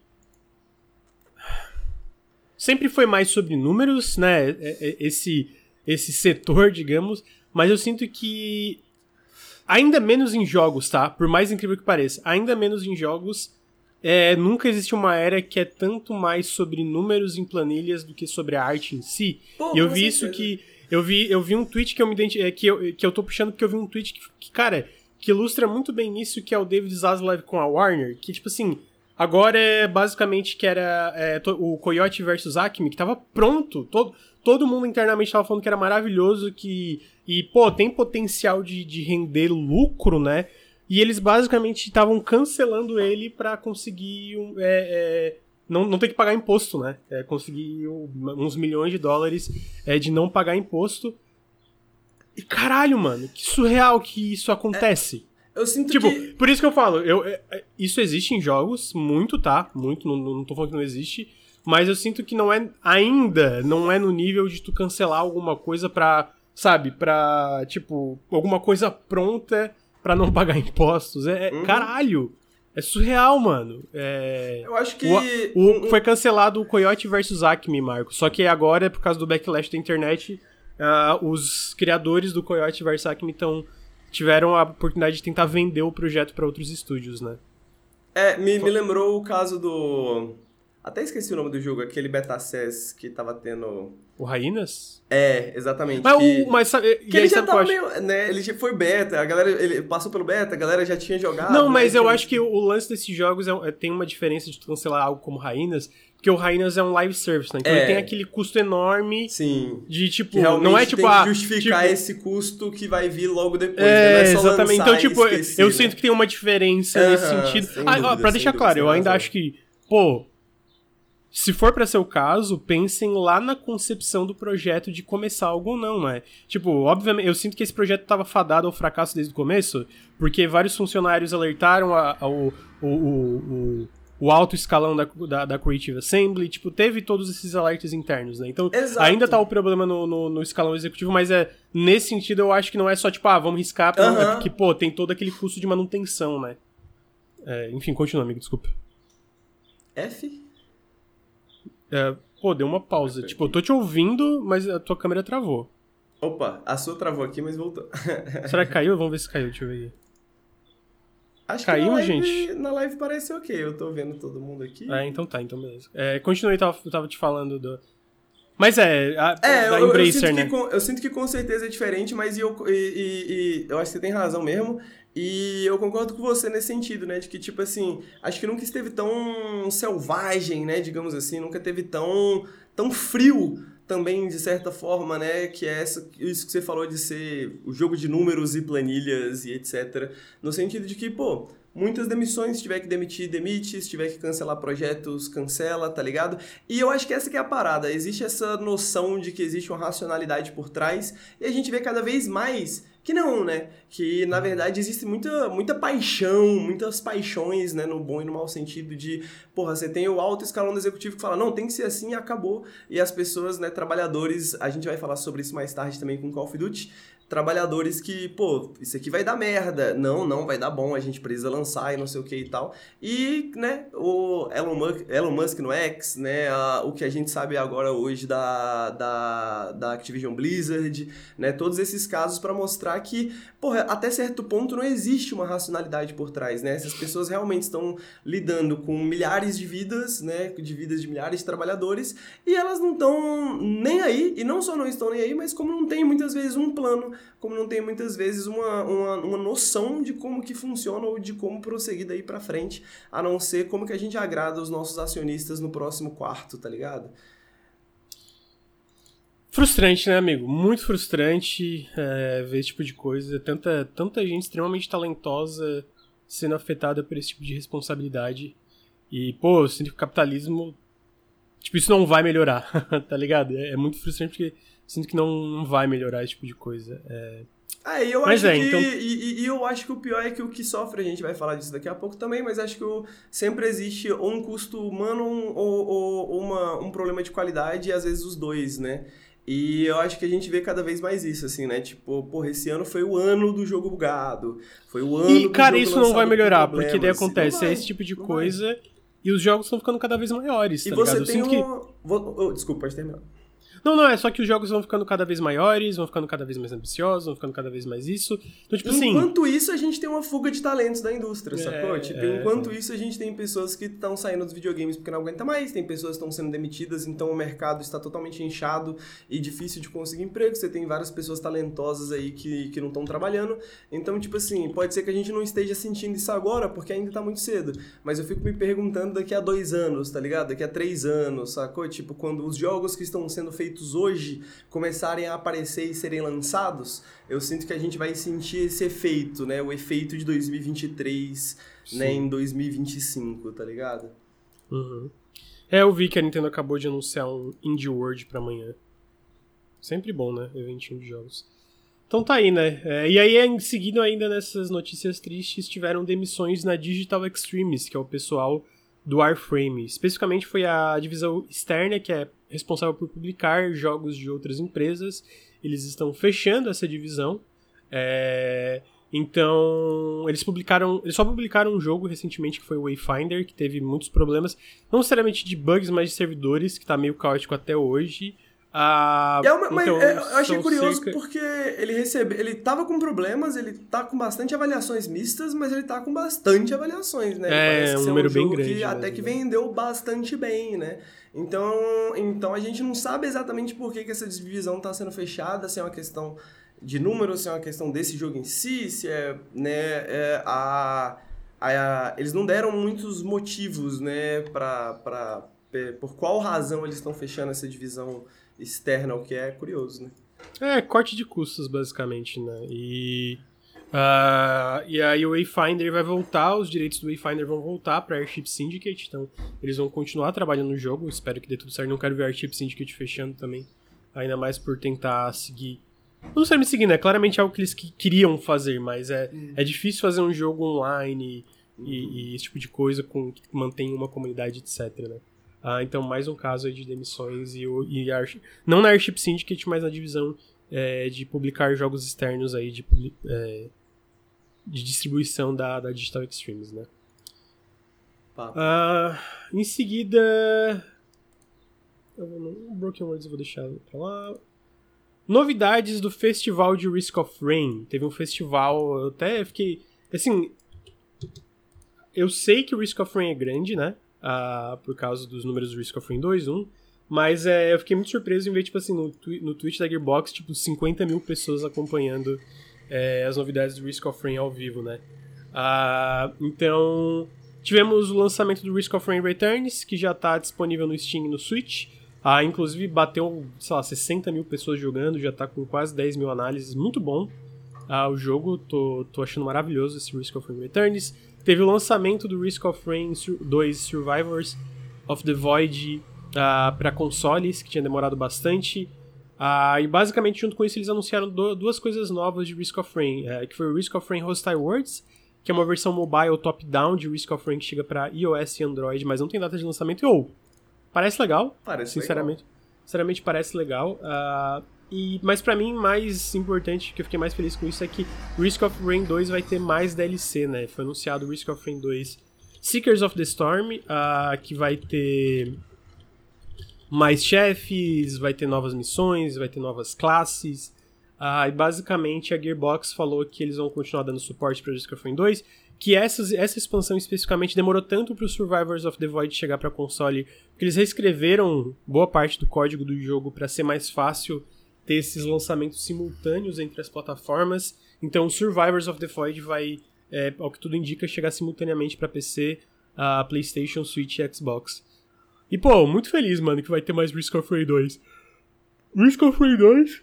Sempre foi mais sobre números, né? É, é, esse, esse setor, digamos. Mas eu sinto que Ainda menos em jogos, tá? Por mais incrível que pareça. Ainda menos em jogos. É, nunca existe uma era que é tanto mais sobre números em planilhas do que sobre a arte em si. Pô, e eu vi isso que. Eu vi, eu vi um tweet que eu me. É, que eu, que eu tô puxando porque eu vi um tweet que, que, cara, que ilustra muito bem isso, que é o David Zaslav com a Warner. Que, tipo assim, agora é basicamente que era é, o Coyote versus Acme, que tava pronto. Todo, todo mundo internamente tava falando que era maravilhoso, que e, pô, tem potencial de, de render lucro, né? E eles basicamente estavam cancelando ele para conseguir é, é, não, não ter que pagar imposto, né? É, conseguir uns milhões de dólares é, de não pagar imposto. E caralho, mano, que surreal que isso acontece. É, eu sinto tipo, que... por isso que eu falo, eu, é, isso existe em jogos, muito, tá? Muito, não, não tô falando que não existe. Mas eu sinto que não é ainda, não é no nível de tu cancelar alguma coisa pra sabe, pra, tipo, alguma coisa pronta para não pagar impostos. É, é, uhum. caralho. É surreal, mano. É... Eu acho que. O, o, foi cancelado o Coyote versus Acme, Marco. Só que agora, por causa do backlash da internet, uh, os criadores do Coyote versus Acme tão, tiveram a oportunidade de tentar vender o projeto para outros estúdios, né? É, me, me lembrou o caso do. Até esqueci o nome do jogo, aquele beta SES que tava tendo. O Rainas? É, exatamente. Mas, que, o, mas sabe, que ele já tava meio. Né, ele já foi beta, a galera. Ele passou pelo beta, a galera já tinha jogado. Não, mas né, eu tinha... acho que o lance desses jogos é, tem uma diferença de cancelar algo como Rainas, porque o Rainas é um live service, né? Então é. ele tem aquele custo enorme Sim. de tipo. não é tipo. Tem ah, justificar tipo... esse custo que vai vir logo depois. É, né? não é exatamente. Então, tipo, eu né? sinto que tem uma diferença uh -huh, nesse sentido. Ah, dúvida, pra deixar dúvida, claro, eu ainda acho que, pô. Se for para ser o caso, pensem lá na concepção do projeto de começar algo ou não, né? Tipo, obviamente, eu sinto que esse projeto tava fadado ao fracasso desde o começo, porque vários funcionários alertaram a, a, o, o, o, o, alto escalão da, da, da, Creative Assembly, tipo, teve todos esses alertas internos, né? Então, Exato. ainda tá o problema no, no, no, escalão executivo, mas é nesse sentido eu acho que não é só, tipo, ah, vamos riscar, uh -huh. é porque, pô, tem todo aquele custo de manutenção, né? É, enfim, continua, amigo, desculpa. F? É, pô, deu uma pausa. Tipo, eu tô te ouvindo, mas a tua câmera travou. Opa, a sua travou aqui, mas voltou. Será que caiu? Vamos ver se caiu, deixa eu ver. Acho Caiu, que na live, gente? Na live parece ok, eu tô vendo todo mundo aqui. É, então tá, então beleza. É, continue, eu tava, tava te falando do... Mas é, a, é, da eu, Embracer, eu sinto né? Que com, eu sinto que com certeza é diferente, mas eu, e, e, e, eu acho que você tem razão mesmo. E eu concordo com você nesse sentido, né? De que, tipo assim, acho que nunca esteve tão selvagem, né? Digamos assim, nunca teve tão, tão frio também, de certa forma, né? Que é isso que você falou de ser o jogo de números e planilhas e etc. No sentido de que, pô, muitas demissões, se tiver que demitir, demite, se tiver que cancelar projetos, cancela, tá ligado? E eu acho que essa que é a parada, existe essa noção de que existe uma racionalidade por trás, e a gente vê cada vez mais que não, né? Que na verdade existe muita, muita paixão, muitas paixões, né? No bom e no mau sentido de, porra, você tem o alto escalão do executivo que fala, não, tem que ser assim e acabou. E as pessoas, né, trabalhadores, a gente vai falar sobre isso mais tarde também com Call of Duty, trabalhadores que, pô, isso aqui vai dar merda. Não, não, vai dar bom, a gente precisa lançar e não sei o que e tal. E, né, o Elon Musk, Elon Musk no X, né, a, o que a gente sabe agora hoje da, da, da Activision Blizzard, né, todos esses casos para mostrar que, porra, até certo ponto não existe uma racionalidade por trás, né? Essas pessoas realmente estão lidando com milhares de vidas, né, de vidas de milhares de trabalhadores, e elas não estão nem aí, e não só não estão nem aí, mas como não tem muitas vezes um plano como não tem muitas vezes uma, uma, uma noção de como que funciona ou de como prosseguir daí para frente, a não ser como que a gente agrada os nossos acionistas no próximo quarto, tá ligado? Frustrante, né, amigo? Muito frustrante é, ver esse tipo de coisa. Tanta, tanta gente extremamente talentosa sendo afetada por esse tipo de responsabilidade. E, pô, eu sinto que o capitalismo. Tipo, isso não vai melhorar, tá ligado? É, é muito frustrante porque sinto que não, vai melhorar esse tipo de coisa. É... Ah, e eu Mas acho é, que. então- E, e eu acho que o pior é que o que sofre, a gente vai falar disso daqui a pouco também, mas acho que o, sempre existe ou um custo humano um- ou, ou, uma, um problema de qualidade, e às vezes os dois, né? E eu acho que a gente vê cada vez mais isso, assim, né? Tipo, porra, esse ano foi o ano do jogo bugado. Foi o ano E, do cara, isso não vai melhorar, porque daí Não acontece, vai, é esse tipo de coisa e os jogos estão ficando cada vez maiores, E tá você ligado? Tem sinto que... um... Vou- oh, desculpa, pode terminar. Não, não, é só que os jogos vão ficando cada vez maiores, vão ficando cada vez mais ambiciosos, vão ficando cada vez mais isso. Então, tipo assim... Enquanto isso, a gente tem uma fuga de talentos da indústria, É, sacou? Tipo, é, enquanto é. isso, a gente tem pessoas que estão saindo dos videogames porque não aguenta mais, tem pessoas que estão sendo demitidas, então o mercado está totalmente inchado e difícil de conseguir emprego. Você tem várias pessoas talentosas aí que, que não estão trabalhando. Então, tipo assim, pode ser que a gente não esteja sentindo isso agora, porque ainda tá muito cedo. Mas eu fico me perguntando daqui a dois anos, tá ligado? Daqui a três anos, sacou? Tipo, quando os jogos que estão sendo feitos hoje começarem a aparecer e serem lançados, eu sinto que a gente vai sentir esse efeito, né? O efeito de 2023, né? Em 2025, tá ligado? Uhum. É, eu vi que a Nintendo acabou de anunciar um Indie World pra amanhã. Sempre bom, né? Eventinho de jogos. Então tá aí, né? É, e aí, em seguida, ainda nessas notícias tristes, tiveram demissões na Digital Extremes, que é o pessoal do Warframe. Especificamente foi a divisão externa, que é responsável por publicar jogos de outras empresas. Eles estão fechando essa divisão. É, Então, eles publicaram. Eles só publicaram um jogo recentemente que foi o Wayfinder, que teve muitos problemas, não necessariamente de bugs, mas de servidores, que tá meio caótico até hoje. Ah, é uma, mas então, é, eu achei curioso cerca... porque ele recebe, ele tava com problemas, ele tá com bastante avaliações mistas, mas ele tá com bastante avaliações, né? É, um número um bem grande. Que mesmo, até que né? vendeu bastante bem, né? Então, então a gente não sabe exatamente por que, que essa divisão tá sendo fechada, se é uma questão de números, se é uma questão desse jogo em si, se é, né, é a, a, eles não deram muitos motivos, né, pra, por qual razão eles estão fechando essa divisão externa, o que é curioso, né? É, corte de custos, basicamente, né? E, uh, e aí o Wayfinder vai voltar, os direitos do Wayfinder vão voltar pra Airship Syndicate, então eles vão continuar trabalhando no jogo, espero que dê tudo certo. Não quero ver Airship Syndicate fechando também, ainda mais por tentar seguir... Não sei me seguir, né? Claramente é algo que eles que queriam fazer, mas é, Hum. é difícil fazer um jogo online e, e esse tipo de coisa com, que mantém uma comunidade, etc, né? Ah, então, mais um caso de demissões e, o- e não na Airship Syndicate, mas na divisão é, de publicar jogos externos aí de, é, de distribuição da, da Digital Extremes, né? Ah, em seguida. No Broken Words eu vou deixar pra lá. Novidades do festival de Risk of Rain. Teve um festival, eu até fiquei. Assim. Eu sei que o Risk of Rain é grande, né? Ah, por causa dos números do Risk of Rain 2, 1. Mas é, eu fiquei muito surpreso em ver, tipo assim, no, no Twitch da Gearbox, tipo, 50 mil pessoas acompanhando é, as novidades do Risk of Rain ao vivo, né? Ah, então, tivemos o lançamento do Risk of Rain Returns, que já está disponível no Steam e no Switch. Ah, inclusive bateu, sei lá, 60 mil pessoas jogando, já tá com quase 10 mil análises, muito bom. Ah, o jogo, tô, tô achando maravilhoso esse Risk of Rain Returns. Teve o lançamento do Risk of Rain Sur- 2 Survivors of the Void para consoles, que tinha demorado bastante. Ah, e basicamente, junto com isso, eles anunciaram do- duas coisas novas de Risk of Rain, eh, que foi o Risk of Rain Hostile Worlds, que é uma versão mobile top-down de Risk of Rain que chega para iOS e Android, mas não tem data de lançamento. E, ou, parece legal, Parece sinceramente. Sinceramente parece legal. ah, e, mas pra mim, mais importante, que eu fiquei mais feliz com isso, é que Risk of Rain 2 vai ter mais DLC, né? Foi anunciado o Risk of Rain 2 Seekers of the Storm, ah, que vai ter mais chefes, vai ter novas missões, vai ter novas classes. Ah, e basicamente a Gearbox falou que eles vão continuar dando suporte para Risk of Rain 2, que essas, essa expansão especificamente demorou tanto para os Survivors of the Void chegar para console, porque eles reescreveram boa parte do código do jogo para ser mais fácil ter esses lançamentos simultâneos entre as plataformas. Então, Survivors of the Void vai, é, ao que tudo indica, chegar simultaneamente para PC, a PlayStation, Switch e Xbox. E pô, muito feliz, mano, que vai ter mais Risk of Rain 2. Risk of Rain 2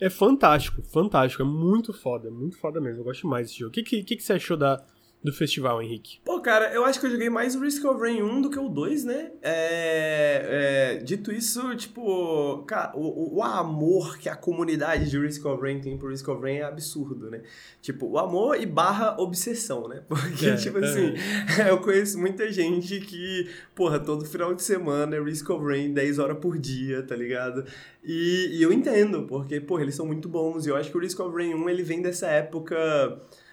é fantástico, fantástico, é muito foda, muito foda mesmo. Eu gosto mais desse jogo. O que, que, que, que você achou da, do festival, Henrique? Pô, cara, eu acho que eu joguei mais o Risk of Rain 1 do que o 2, né? É, é, dito isso, tipo, cara, o, o amor que a comunidade de Risk of Rain tem por Risk of Rain é absurdo, né? Tipo, o amor e barra obsessão, né? Porque, É, tipo é. assim, eu conheço muita gente que, porra, todo final de semana é Risk of Rain 10 horas por dia, tá ligado? E, e eu entendo, porque, porra, eles são muito bons. E eu acho que o Risk of Rain 1, ele vem dessa época...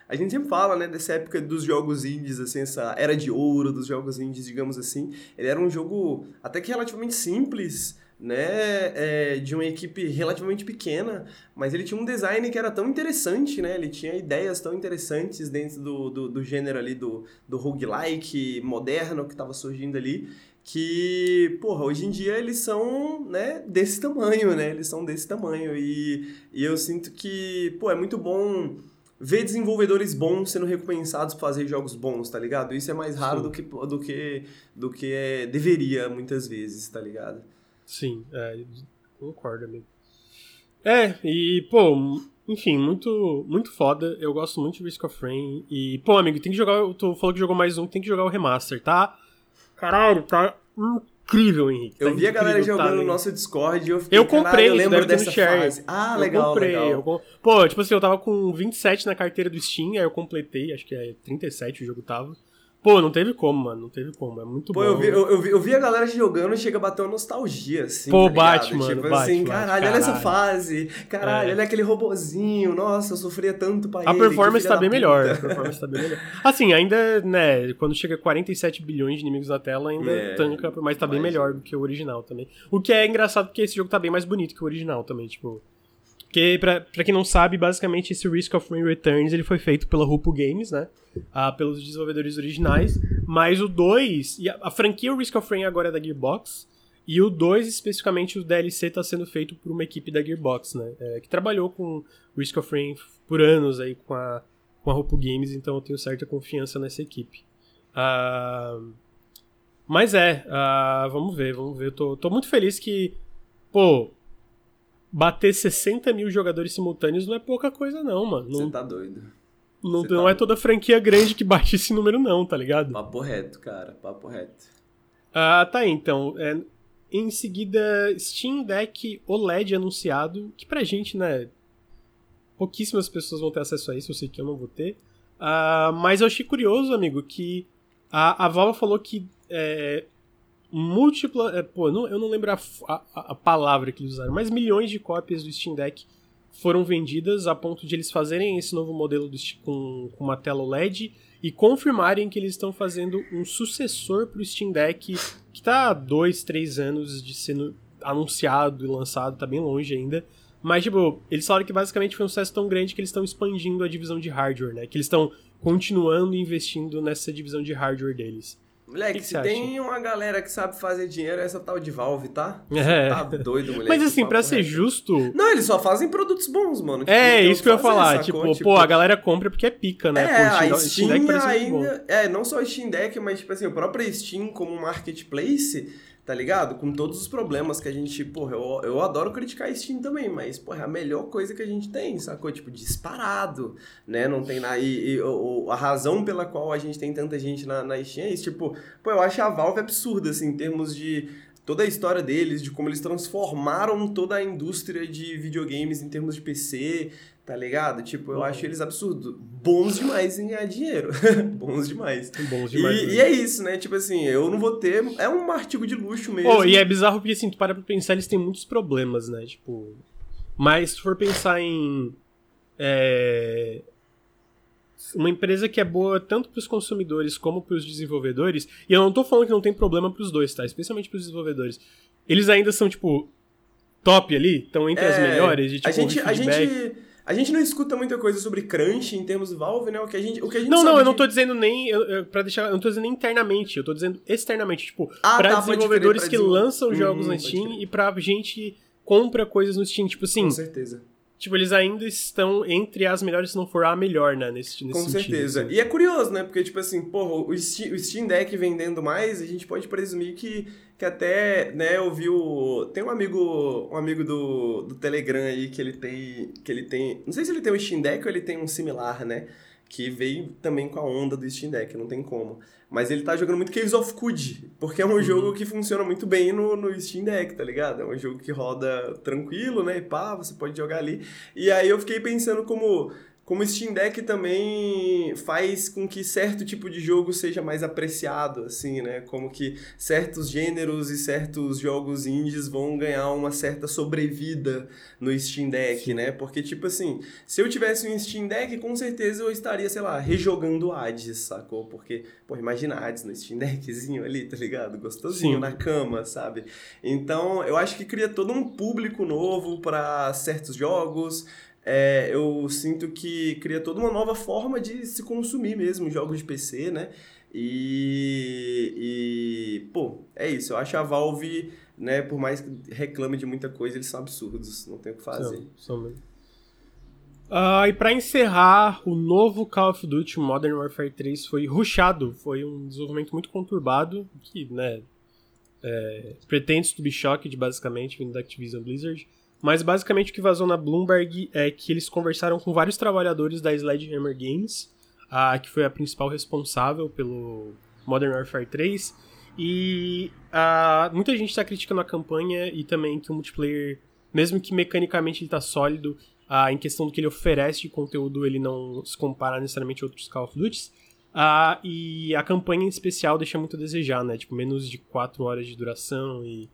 A gente sempre fala, né, dessa época dos jogos indies, assim, essa era de ouro dos jogos indies, digamos assim. Ele era um jogo até que relativamente simples, né, é, de uma equipe relativamente pequena, mas ele tinha um design que era tão interessante, né, ele tinha ideias tão interessantes dentro do, do, do gênero ali do, do roguelike moderno que estava surgindo ali, que, porra, hoje em dia eles são, né, desse tamanho, né, eles são desse tamanho, e, e eu sinto que, pô, é muito bom ver desenvolvedores bons sendo recompensados por fazer jogos bons, tá ligado? Isso é mais raro Sim. do que, do que do que é- deveria muitas vezes, tá ligado? Sim, é, concordo, amigo. É, e, pô, enfim, muito, muito foda. Eu gosto muito de Risk of Rain. E, pô, amigo, tem que jogar. Tu falou que jogou mais um, tem que jogar o remaster, tá? Caralho, tá incrível, Henrique. tá Eu vi a galera tá jogando no lindo. nosso Discord e eu fiquei, Eu "Caralho, comprei, eu tu lembro no dessa fase. Ah, Eu legal, comprei, legal. eu Pô, tipo assim, eu tava com 27 na carteira do Steam, aí eu completei, acho que é 37 o jogo tava. Pô, não teve como, mano. Não teve como. É muito Pô, bom. eu vi, eu, eu vi, eu vi a galera jogando e chega a bater uma nostalgia, assim. Pô, tá bate, mano, Tipo bate, assim, bate, caralho, olha essa caralho. fase. Caralho, É. olha aquele robozinho. Nossa, eu sofria tanto pra A ele. performance tá bem melhor. A performance tá bem melhor. Assim, ainda, né, quando chega a 47 bilhões de inimigos na tela, ainda É, tanca, mas tá bem melhor do que o original também. O que é engraçado porque esse jogo tá bem mais bonito que o original também, tipo. Porque, pra, pra quem não sabe, basicamente esse Risk of Rain Returns ele foi feito pela Rupo Games, né? Ah, pelos desenvolvedores originais. Mas o 2. E a, a franquia Risk of Rain agora é da Gearbox. E o 2, especificamente, o DLC tá sendo feito por uma equipe da Gearbox, né? É, que trabalhou com Risk of Rain por anos aí com a, com a Rupo Games, então eu tenho certa confiança nessa equipe. Ah, mas é, ah, vamos ver, vamos ver. Eu tô, tô muito feliz que, pô, bater 60 mil jogadores simultâneos não é pouca coisa, não, mano. Você tá doido. não, você não tá é toda franquia grande que bate esse número, não, tá ligado? Papo reto, cara. Papo reto. Ah, tá aí, então. É, em seguida, Steam Deck OLED anunciado, que pra gente, né, pouquíssimas pessoas vão ter acesso a isso, eu sei que eu não vou ter. Ah, mas eu achei curioso, amigo, que a, a Valve falou que é, múltipla. é, pô, não, eu não lembro a, a- a palavra que eles usaram, mas milhões de cópias do Steam Deck foram vendidas a ponto de eles fazerem esse novo modelo do com, com uma tela OLED e confirmarem que eles estão fazendo um sucessor pro Steam Deck que tá há dois, três anos de sendo anunciado e lançado, tá bem longe ainda. Mas, tipo, eles falaram que basicamente foi um sucesso tão grande que eles estão expandindo a divisão de hardware, né? Que eles estão continuando investindo nessa divisão de hardware deles. Moleque, Que que se tem uma galera que sabe fazer dinheiro, é essa tal de Valve, tá? É. Tá doido, moleque. Mas assim, pra ser reto. justo. Não, eles só fazem produtos bons, mano. Tipo, É, isso que eu ia falar. sacou? Tipo, pô, a galera compra porque é pica, né? É, Pô, a Steam, Steam Deck ainda. É, não só o Steam Deck, mas, tipo assim, o próprio Steam como marketplace, tá ligado? Com todos os problemas que a gente. Porra, eu, eu adoro criticar Steam também, mas, porra, é a melhor coisa que a gente tem, sacou? Tipo, disparado, né? Não tem nada. E, e o- a razão pela qual a gente tem tanta gente na, na Steam é isso. Tipo, pô, eu acho a Valve absurda, assim, em termos de toda a história deles, de como eles transformaram toda a indústria de videogames em termos de PC, tá ligado? Tipo, eu Uhum. acho eles absurdos. Bons demais em ganhar dinheiro. Bons demais. Bons demais. E, né? e é isso, né? Tipo assim, eu não vou ter. É um artigo de luxo mesmo. Pô, e é bizarro porque, assim, tu para pra pensar, eles têm muitos problemas, né? Tipo. Mas se tu for pensar em. É. Uma empresa que é boa tanto pros consumidores como pros desenvolvedores, e eu não tô falando que não tem problema pros dois, tá? Especialmente pros desenvolvedores. Eles ainda são, tipo, top ali, estão entre as É, melhores, de tipo, a gente, a gente. A gente não escuta muita coisa sobre crunch em termos de Valve, né? O que a gente, o que a gente Não, não, eu não de- tô dizendo nem. Pra deixar. Eu não tô dizendo nem internamente, eu tô dizendo externamente. Tipo, Ah, pra tá, crer, desenvolvedores pra que desenvol- lançam Hum, jogos na Steam e pra gente compra coisas no Steam. Tipo assim, Com certeza. tipo, eles ainda estão entre as melhores, se não for a melhor, né? Nesse, nesse Com sentido. certeza. assim. E é curioso, né? Porque, tipo assim, porra, o Steam Deck vendendo mais, a gente pode presumir que, que até, né, eu vi o... Tem um amigo, um amigo do, do Telegram aí que ele tem... Que ele tem... Não sei se ele tem o Steam Deck ou ele tem um similar, né? Que veio também com a onda do Steam Deck, não tem como. Mas ele tá jogando muito Caves of Cud, porque é Uhum. um jogo que funciona muito bem no, no Steam Deck, tá ligado? É um jogo que roda tranquilo, né? E pá, você pode jogar ali. E aí eu fiquei pensando como como o Steam Deck também faz com que certo tipo de jogo seja mais apreciado, assim, né? Como que certos gêneros e certos jogos indies vão ganhar uma certa sobrevida no Steam Deck, né? Porque, tipo assim, se eu tivesse um Steam Deck, com certeza eu estaria, sei lá, rejogando Hades, sacou? Porque, pô, imagina Hades no Steam Deckzinho ali, tá ligado? Gostosinho Sim. na cama, sabe? Então, eu acho que cria todo um público novo para certos jogos. É, eu sinto que cria toda uma nova forma de se consumir mesmo jogos de PC, né? E, e pô, é isso. Eu acho a Valve, né, por mais que reclame de muita coisa, eles são absurdos, não tem o que fazer. São- são. Ah, e pra encerrar, o novo Call of Duty Modern Warfare 3 foi rushado. Foi um desenvolvimento muito conturbado, que, né, é, pretende to be basicamente, vindo da Activision Blizzard. Mas basicamente o que vazou na Bloomberg é que eles conversaram com vários trabalhadores da Sledgehammer Games, ah, que foi a principal responsável pelo Modern Warfare 3. E ah, muita gente está criticando a campanha e também que o multiplayer, mesmo que mecanicamente ele tá sólido, ah, em questão do que ele oferece de conteúdo, ele não se compara necessariamente a outros Call of Duty. Ah, e a campanha em especial deixa muito a desejar, né? Tipo, menos de 4 horas de duração e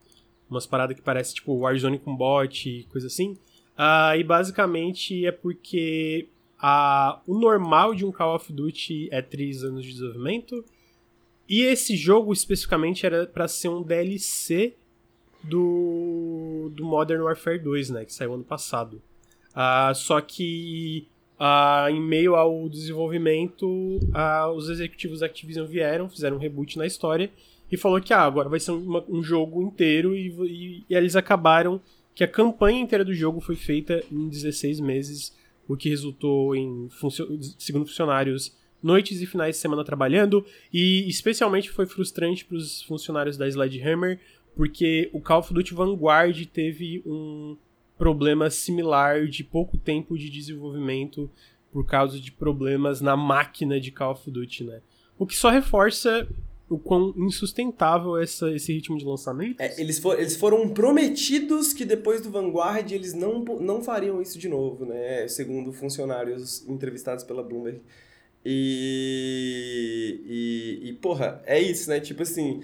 umas paradas que parece tipo Warzone com bot e coisa assim. Ah, e basicamente é porque a, o normal de um Call of Duty é 3 anos de desenvolvimento. E esse jogo especificamente era para ser um DLC do, do Modern Warfare 2, né? Que saiu ano passado. Ah, só que ah, em meio ao desenvolvimento, ah, os executivos da Activision vieram, fizeram um reboot na história e falou que ah, agora vai ser um jogo inteiro e, e, e, eles acabaram que a campanha inteira do jogo foi feita em 16 meses, o que resultou em, segundo funcionários, noites e finais de semana trabalhando e especialmente foi frustrante para os funcionários da Sledgehammer porque o Call of Duty Vanguard teve um problema similar de pouco tempo de desenvolvimento por causa de problemas na máquina de Call of Duty, né? O que só reforça o quão insustentável essa, esse ritmo de lançamento. É, eles, for, eles foram prometidos que depois do Vanguard eles não, não fariam isso de novo, né? Segundo funcionários entrevistados pela Bloomberg. E, e, e porra, é isso, né? Tipo assim,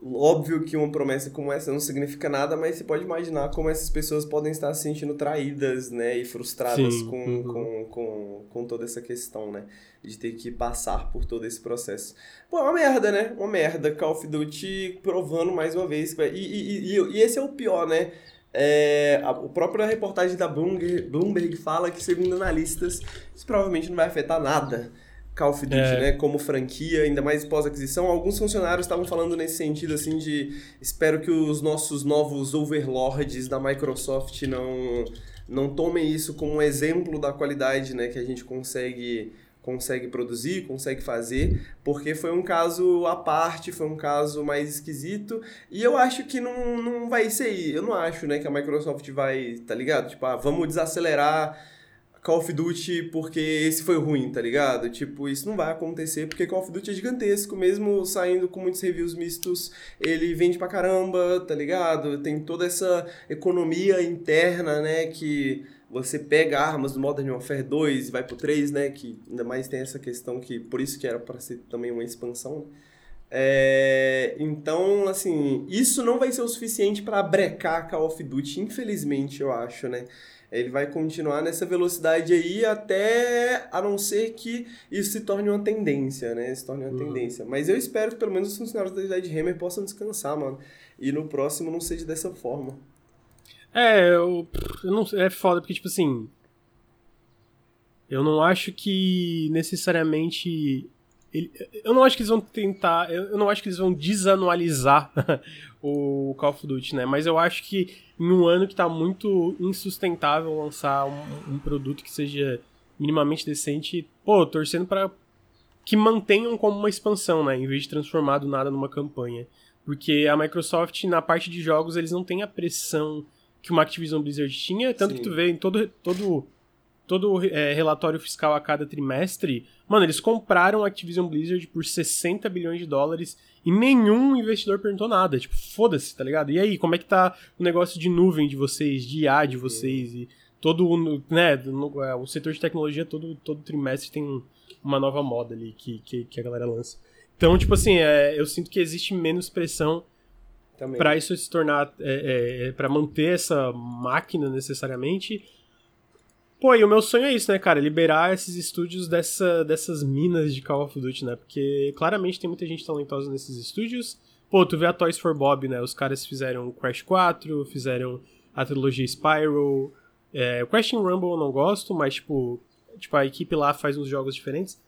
Óbvio que uma promessa como essa não significa nada, mas você pode imaginar como essas pessoas podem estar se sentindo traídas, né? E frustradas Sim, com, uhum. com, com, com toda essa questão, né? De ter que passar por todo esse processo. Pô, é uma merda, né? Uma merda. Call of Duty provando mais uma vez. E, e, e, e esse é o pior, né? É, a, a própria reportagem da Bloomberg, Bloomberg fala que, segundo analistas, isso provavelmente não vai afetar nada Call of Duty, é. né, como franquia, ainda mais pós-aquisição. Alguns funcionários estavam falando nesse sentido, assim, de espero que os nossos novos overlords da Microsoft não, não tomem isso como um exemplo da qualidade, né, que a gente consegue consegue produzir, consegue fazer, porque foi um caso à parte, foi um caso mais esquisito, e eu acho que não, não vai ser, eu não acho, né, que a Microsoft vai, tá ligado? Tipo, ah, vamos desacelerar Call of Duty porque esse foi ruim, tá ligado? Tipo, isso não vai acontecer porque Call of Duty é gigantesco, mesmo saindo com muitos reviews mistos, ele vende pra caramba, tá ligado? Tem toda essa economia interna, né, que você pega armas do Modern Warfare 2 e vai pro 3, né, que ainda mais tem essa questão que por isso que era para ser também uma expansão, né? É, então, assim, isso não vai ser o suficiente para brecar Call of Duty, infelizmente, eu acho, né? Ele vai continuar nessa velocidade aí até a não ser que isso se torne uma tendência, né? Se torne uma uhum. tendência. Mas eu espero que pelo menos os funcionários da Hammer possam descansar, mano. E no próximo não seja dessa forma. É, eu, eu não, é foda, porque, tipo assim. Eu não acho que necessariamente. Ele, eu não acho que eles vão tentar. Eu não acho que eles vão desanualizar o Call of Duty, né? Mas eu acho que em um ano que tá muito insustentável lançar um, um produto que seja minimamente decente, pô, torcendo para que mantenham como uma expansão, né? Em vez de transformar do nada numa campanha. Porque a Microsoft, na parte de jogos, eles não têm a pressão que uma Activision Blizzard tinha, tanto Sim. que tu vê em todo, todo, todo é, relatório fiscal a cada trimestre, mano, eles compraram a Activision Blizzard por 60 bilhões de dólares e nenhum investidor perguntou nada. Tipo, foda-se, tá ligado? E aí, como é que tá o negócio de nuvem de vocês, de IA de vocês e todo né, no, é, o setor de tecnologia todo, todo trimestre tem uma nova moda ali que, que, que a galera lança. Então, tipo assim, é, eu sinto que existe menos pressão para isso se tornar, é, é, para manter essa máquina necessariamente Pô, e o meu sonho é isso, né, cara? Liberar esses estúdios dessa, dessas minas de Call of Duty, né? Porque claramente tem muita gente talentosa nesses estúdios. Pô, tu vê a Toys for Bob, né? Os caras fizeram Crash 4, fizeram a trilogia Spyro. É, Crash Rumble eu não gosto, mas, tipo, tipo, a equipe lá faz uns jogos diferentes.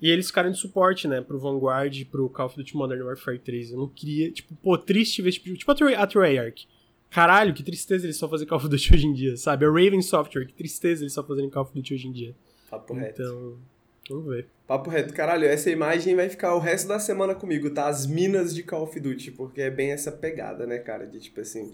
E eles ficaram de suporte, né, pro Vanguard, pro Call of Duty Modern Warfare 3. Eu não queria, tipo, pô, triste ver, tipo, tipo a Treyarch. Caralho, que tristeza eles só fazerem Call of Duty hoje em dia, sabe? A Raven Software, que tristeza eles só fazerem Call of Duty hoje em dia. Papo reto. Então, vamos ver. Papo reto. Caralho, essa imagem vai ficar o resto da semana comigo, tá? As minas de Call of Duty, porque é bem essa pegada, né, cara? De tipo assim,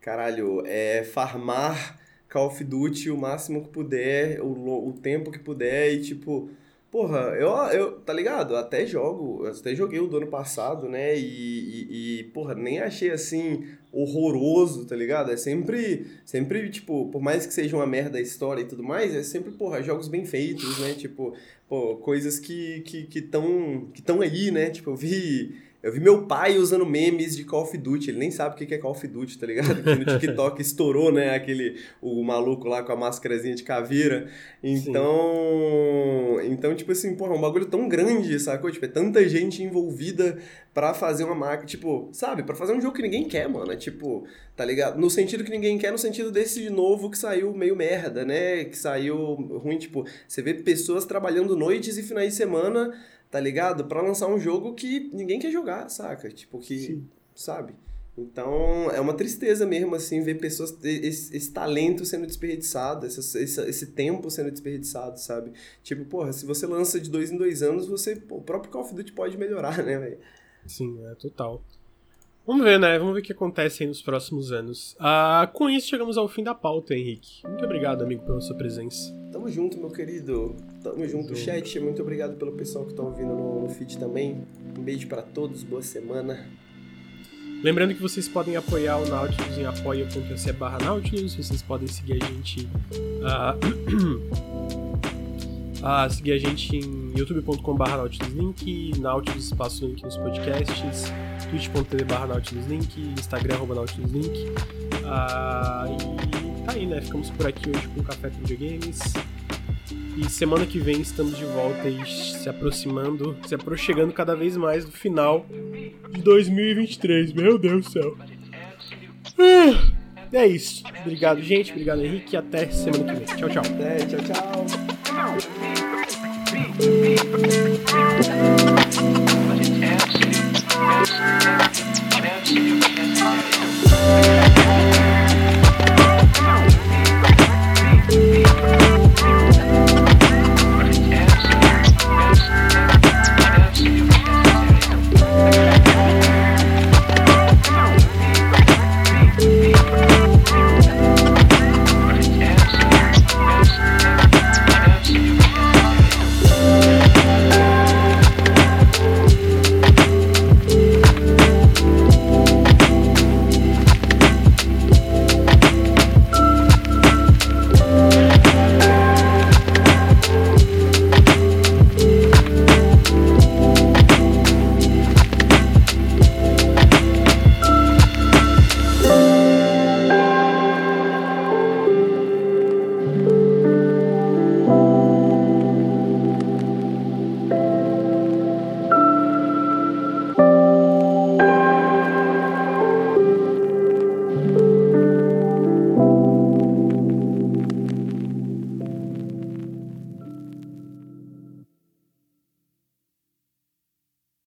caralho, é farmar Call of Duty o máximo que puder, o, o tempo que puder e tipo Porra, eu, eu, tá ligado? Até jogo, até joguei o do ano passado, né? E, e, e, porra, nem achei assim horroroso, tá ligado? É sempre, sempre, tipo, por mais que seja uma merda a história e tudo mais, é sempre, porra, jogos bem feitos, né? Tipo, pô, coisas que que que estão que tão aí, né? Tipo, eu vi eu vi meu pai usando memes de Call of Duty, ele nem sabe o que é Call of Duty, tá ligado? Que no TikTok estourou, né, aquele, o maluco lá com a máscarazinha de caveira. Então, Sim. então tipo assim, porra, é um bagulho tão grande, sacou? Tipo, é tanta gente envolvida para fazer uma marca, tipo, sabe? para fazer um jogo que ninguém quer, mano, é tipo, tá ligado? No sentido que ninguém quer, no sentido desse de novo que saiu meio merda, né? Que saiu ruim, tipo, você vê pessoas trabalhando noites e finais de semana tá ligado? Para lançar um jogo que ninguém quer jogar, saca? Tipo, que. Sim. Sabe? Então, é uma tristeza mesmo, assim, ver pessoas, esse, esse talento sendo desperdiçado, esse, esse, esse, tempo sendo desperdiçado, sabe? Tipo, porra, se você lança de dois em dois anos, você, pô, o próprio Call of Duty pode melhorar, né, velho? Sim, é total. Vamos ver, né? Vamos ver o que acontece aí nos próximos anos. Ah, com isso, chegamos ao fim da pauta, Henrique. Muito obrigado, amigo, pela sua presença. Tamo junto, meu querido. Tamo junto, chat. Muito obrigado pelo pessoal que tá ouvindo no, no feed também. Um beijo para todos, boa semana. Lembrando que vocês podem apoiar o Nautilus em apoia.se barra Nautilus, vocês podem seguir a gente uh, uh, seguir a gente em youtube.com barra Nautilus Link, Nautilus espaço link nos podcasts, twitch.tv barra Nautilus Link, Instagram arroba Nautilus Link. Uh, e tá aí, né? Ficamos por aqui hoje com o Café com Videogames. E semana que vem estamos de volta e se aproximando, se aproximando cada vez mais do final de 2023. Meu Deus do céu. Ah, é isso. Obrigado, gente. Obrigado, Henrique. Até semana que vem. Tchau, tchau. Até, tchau, tchau.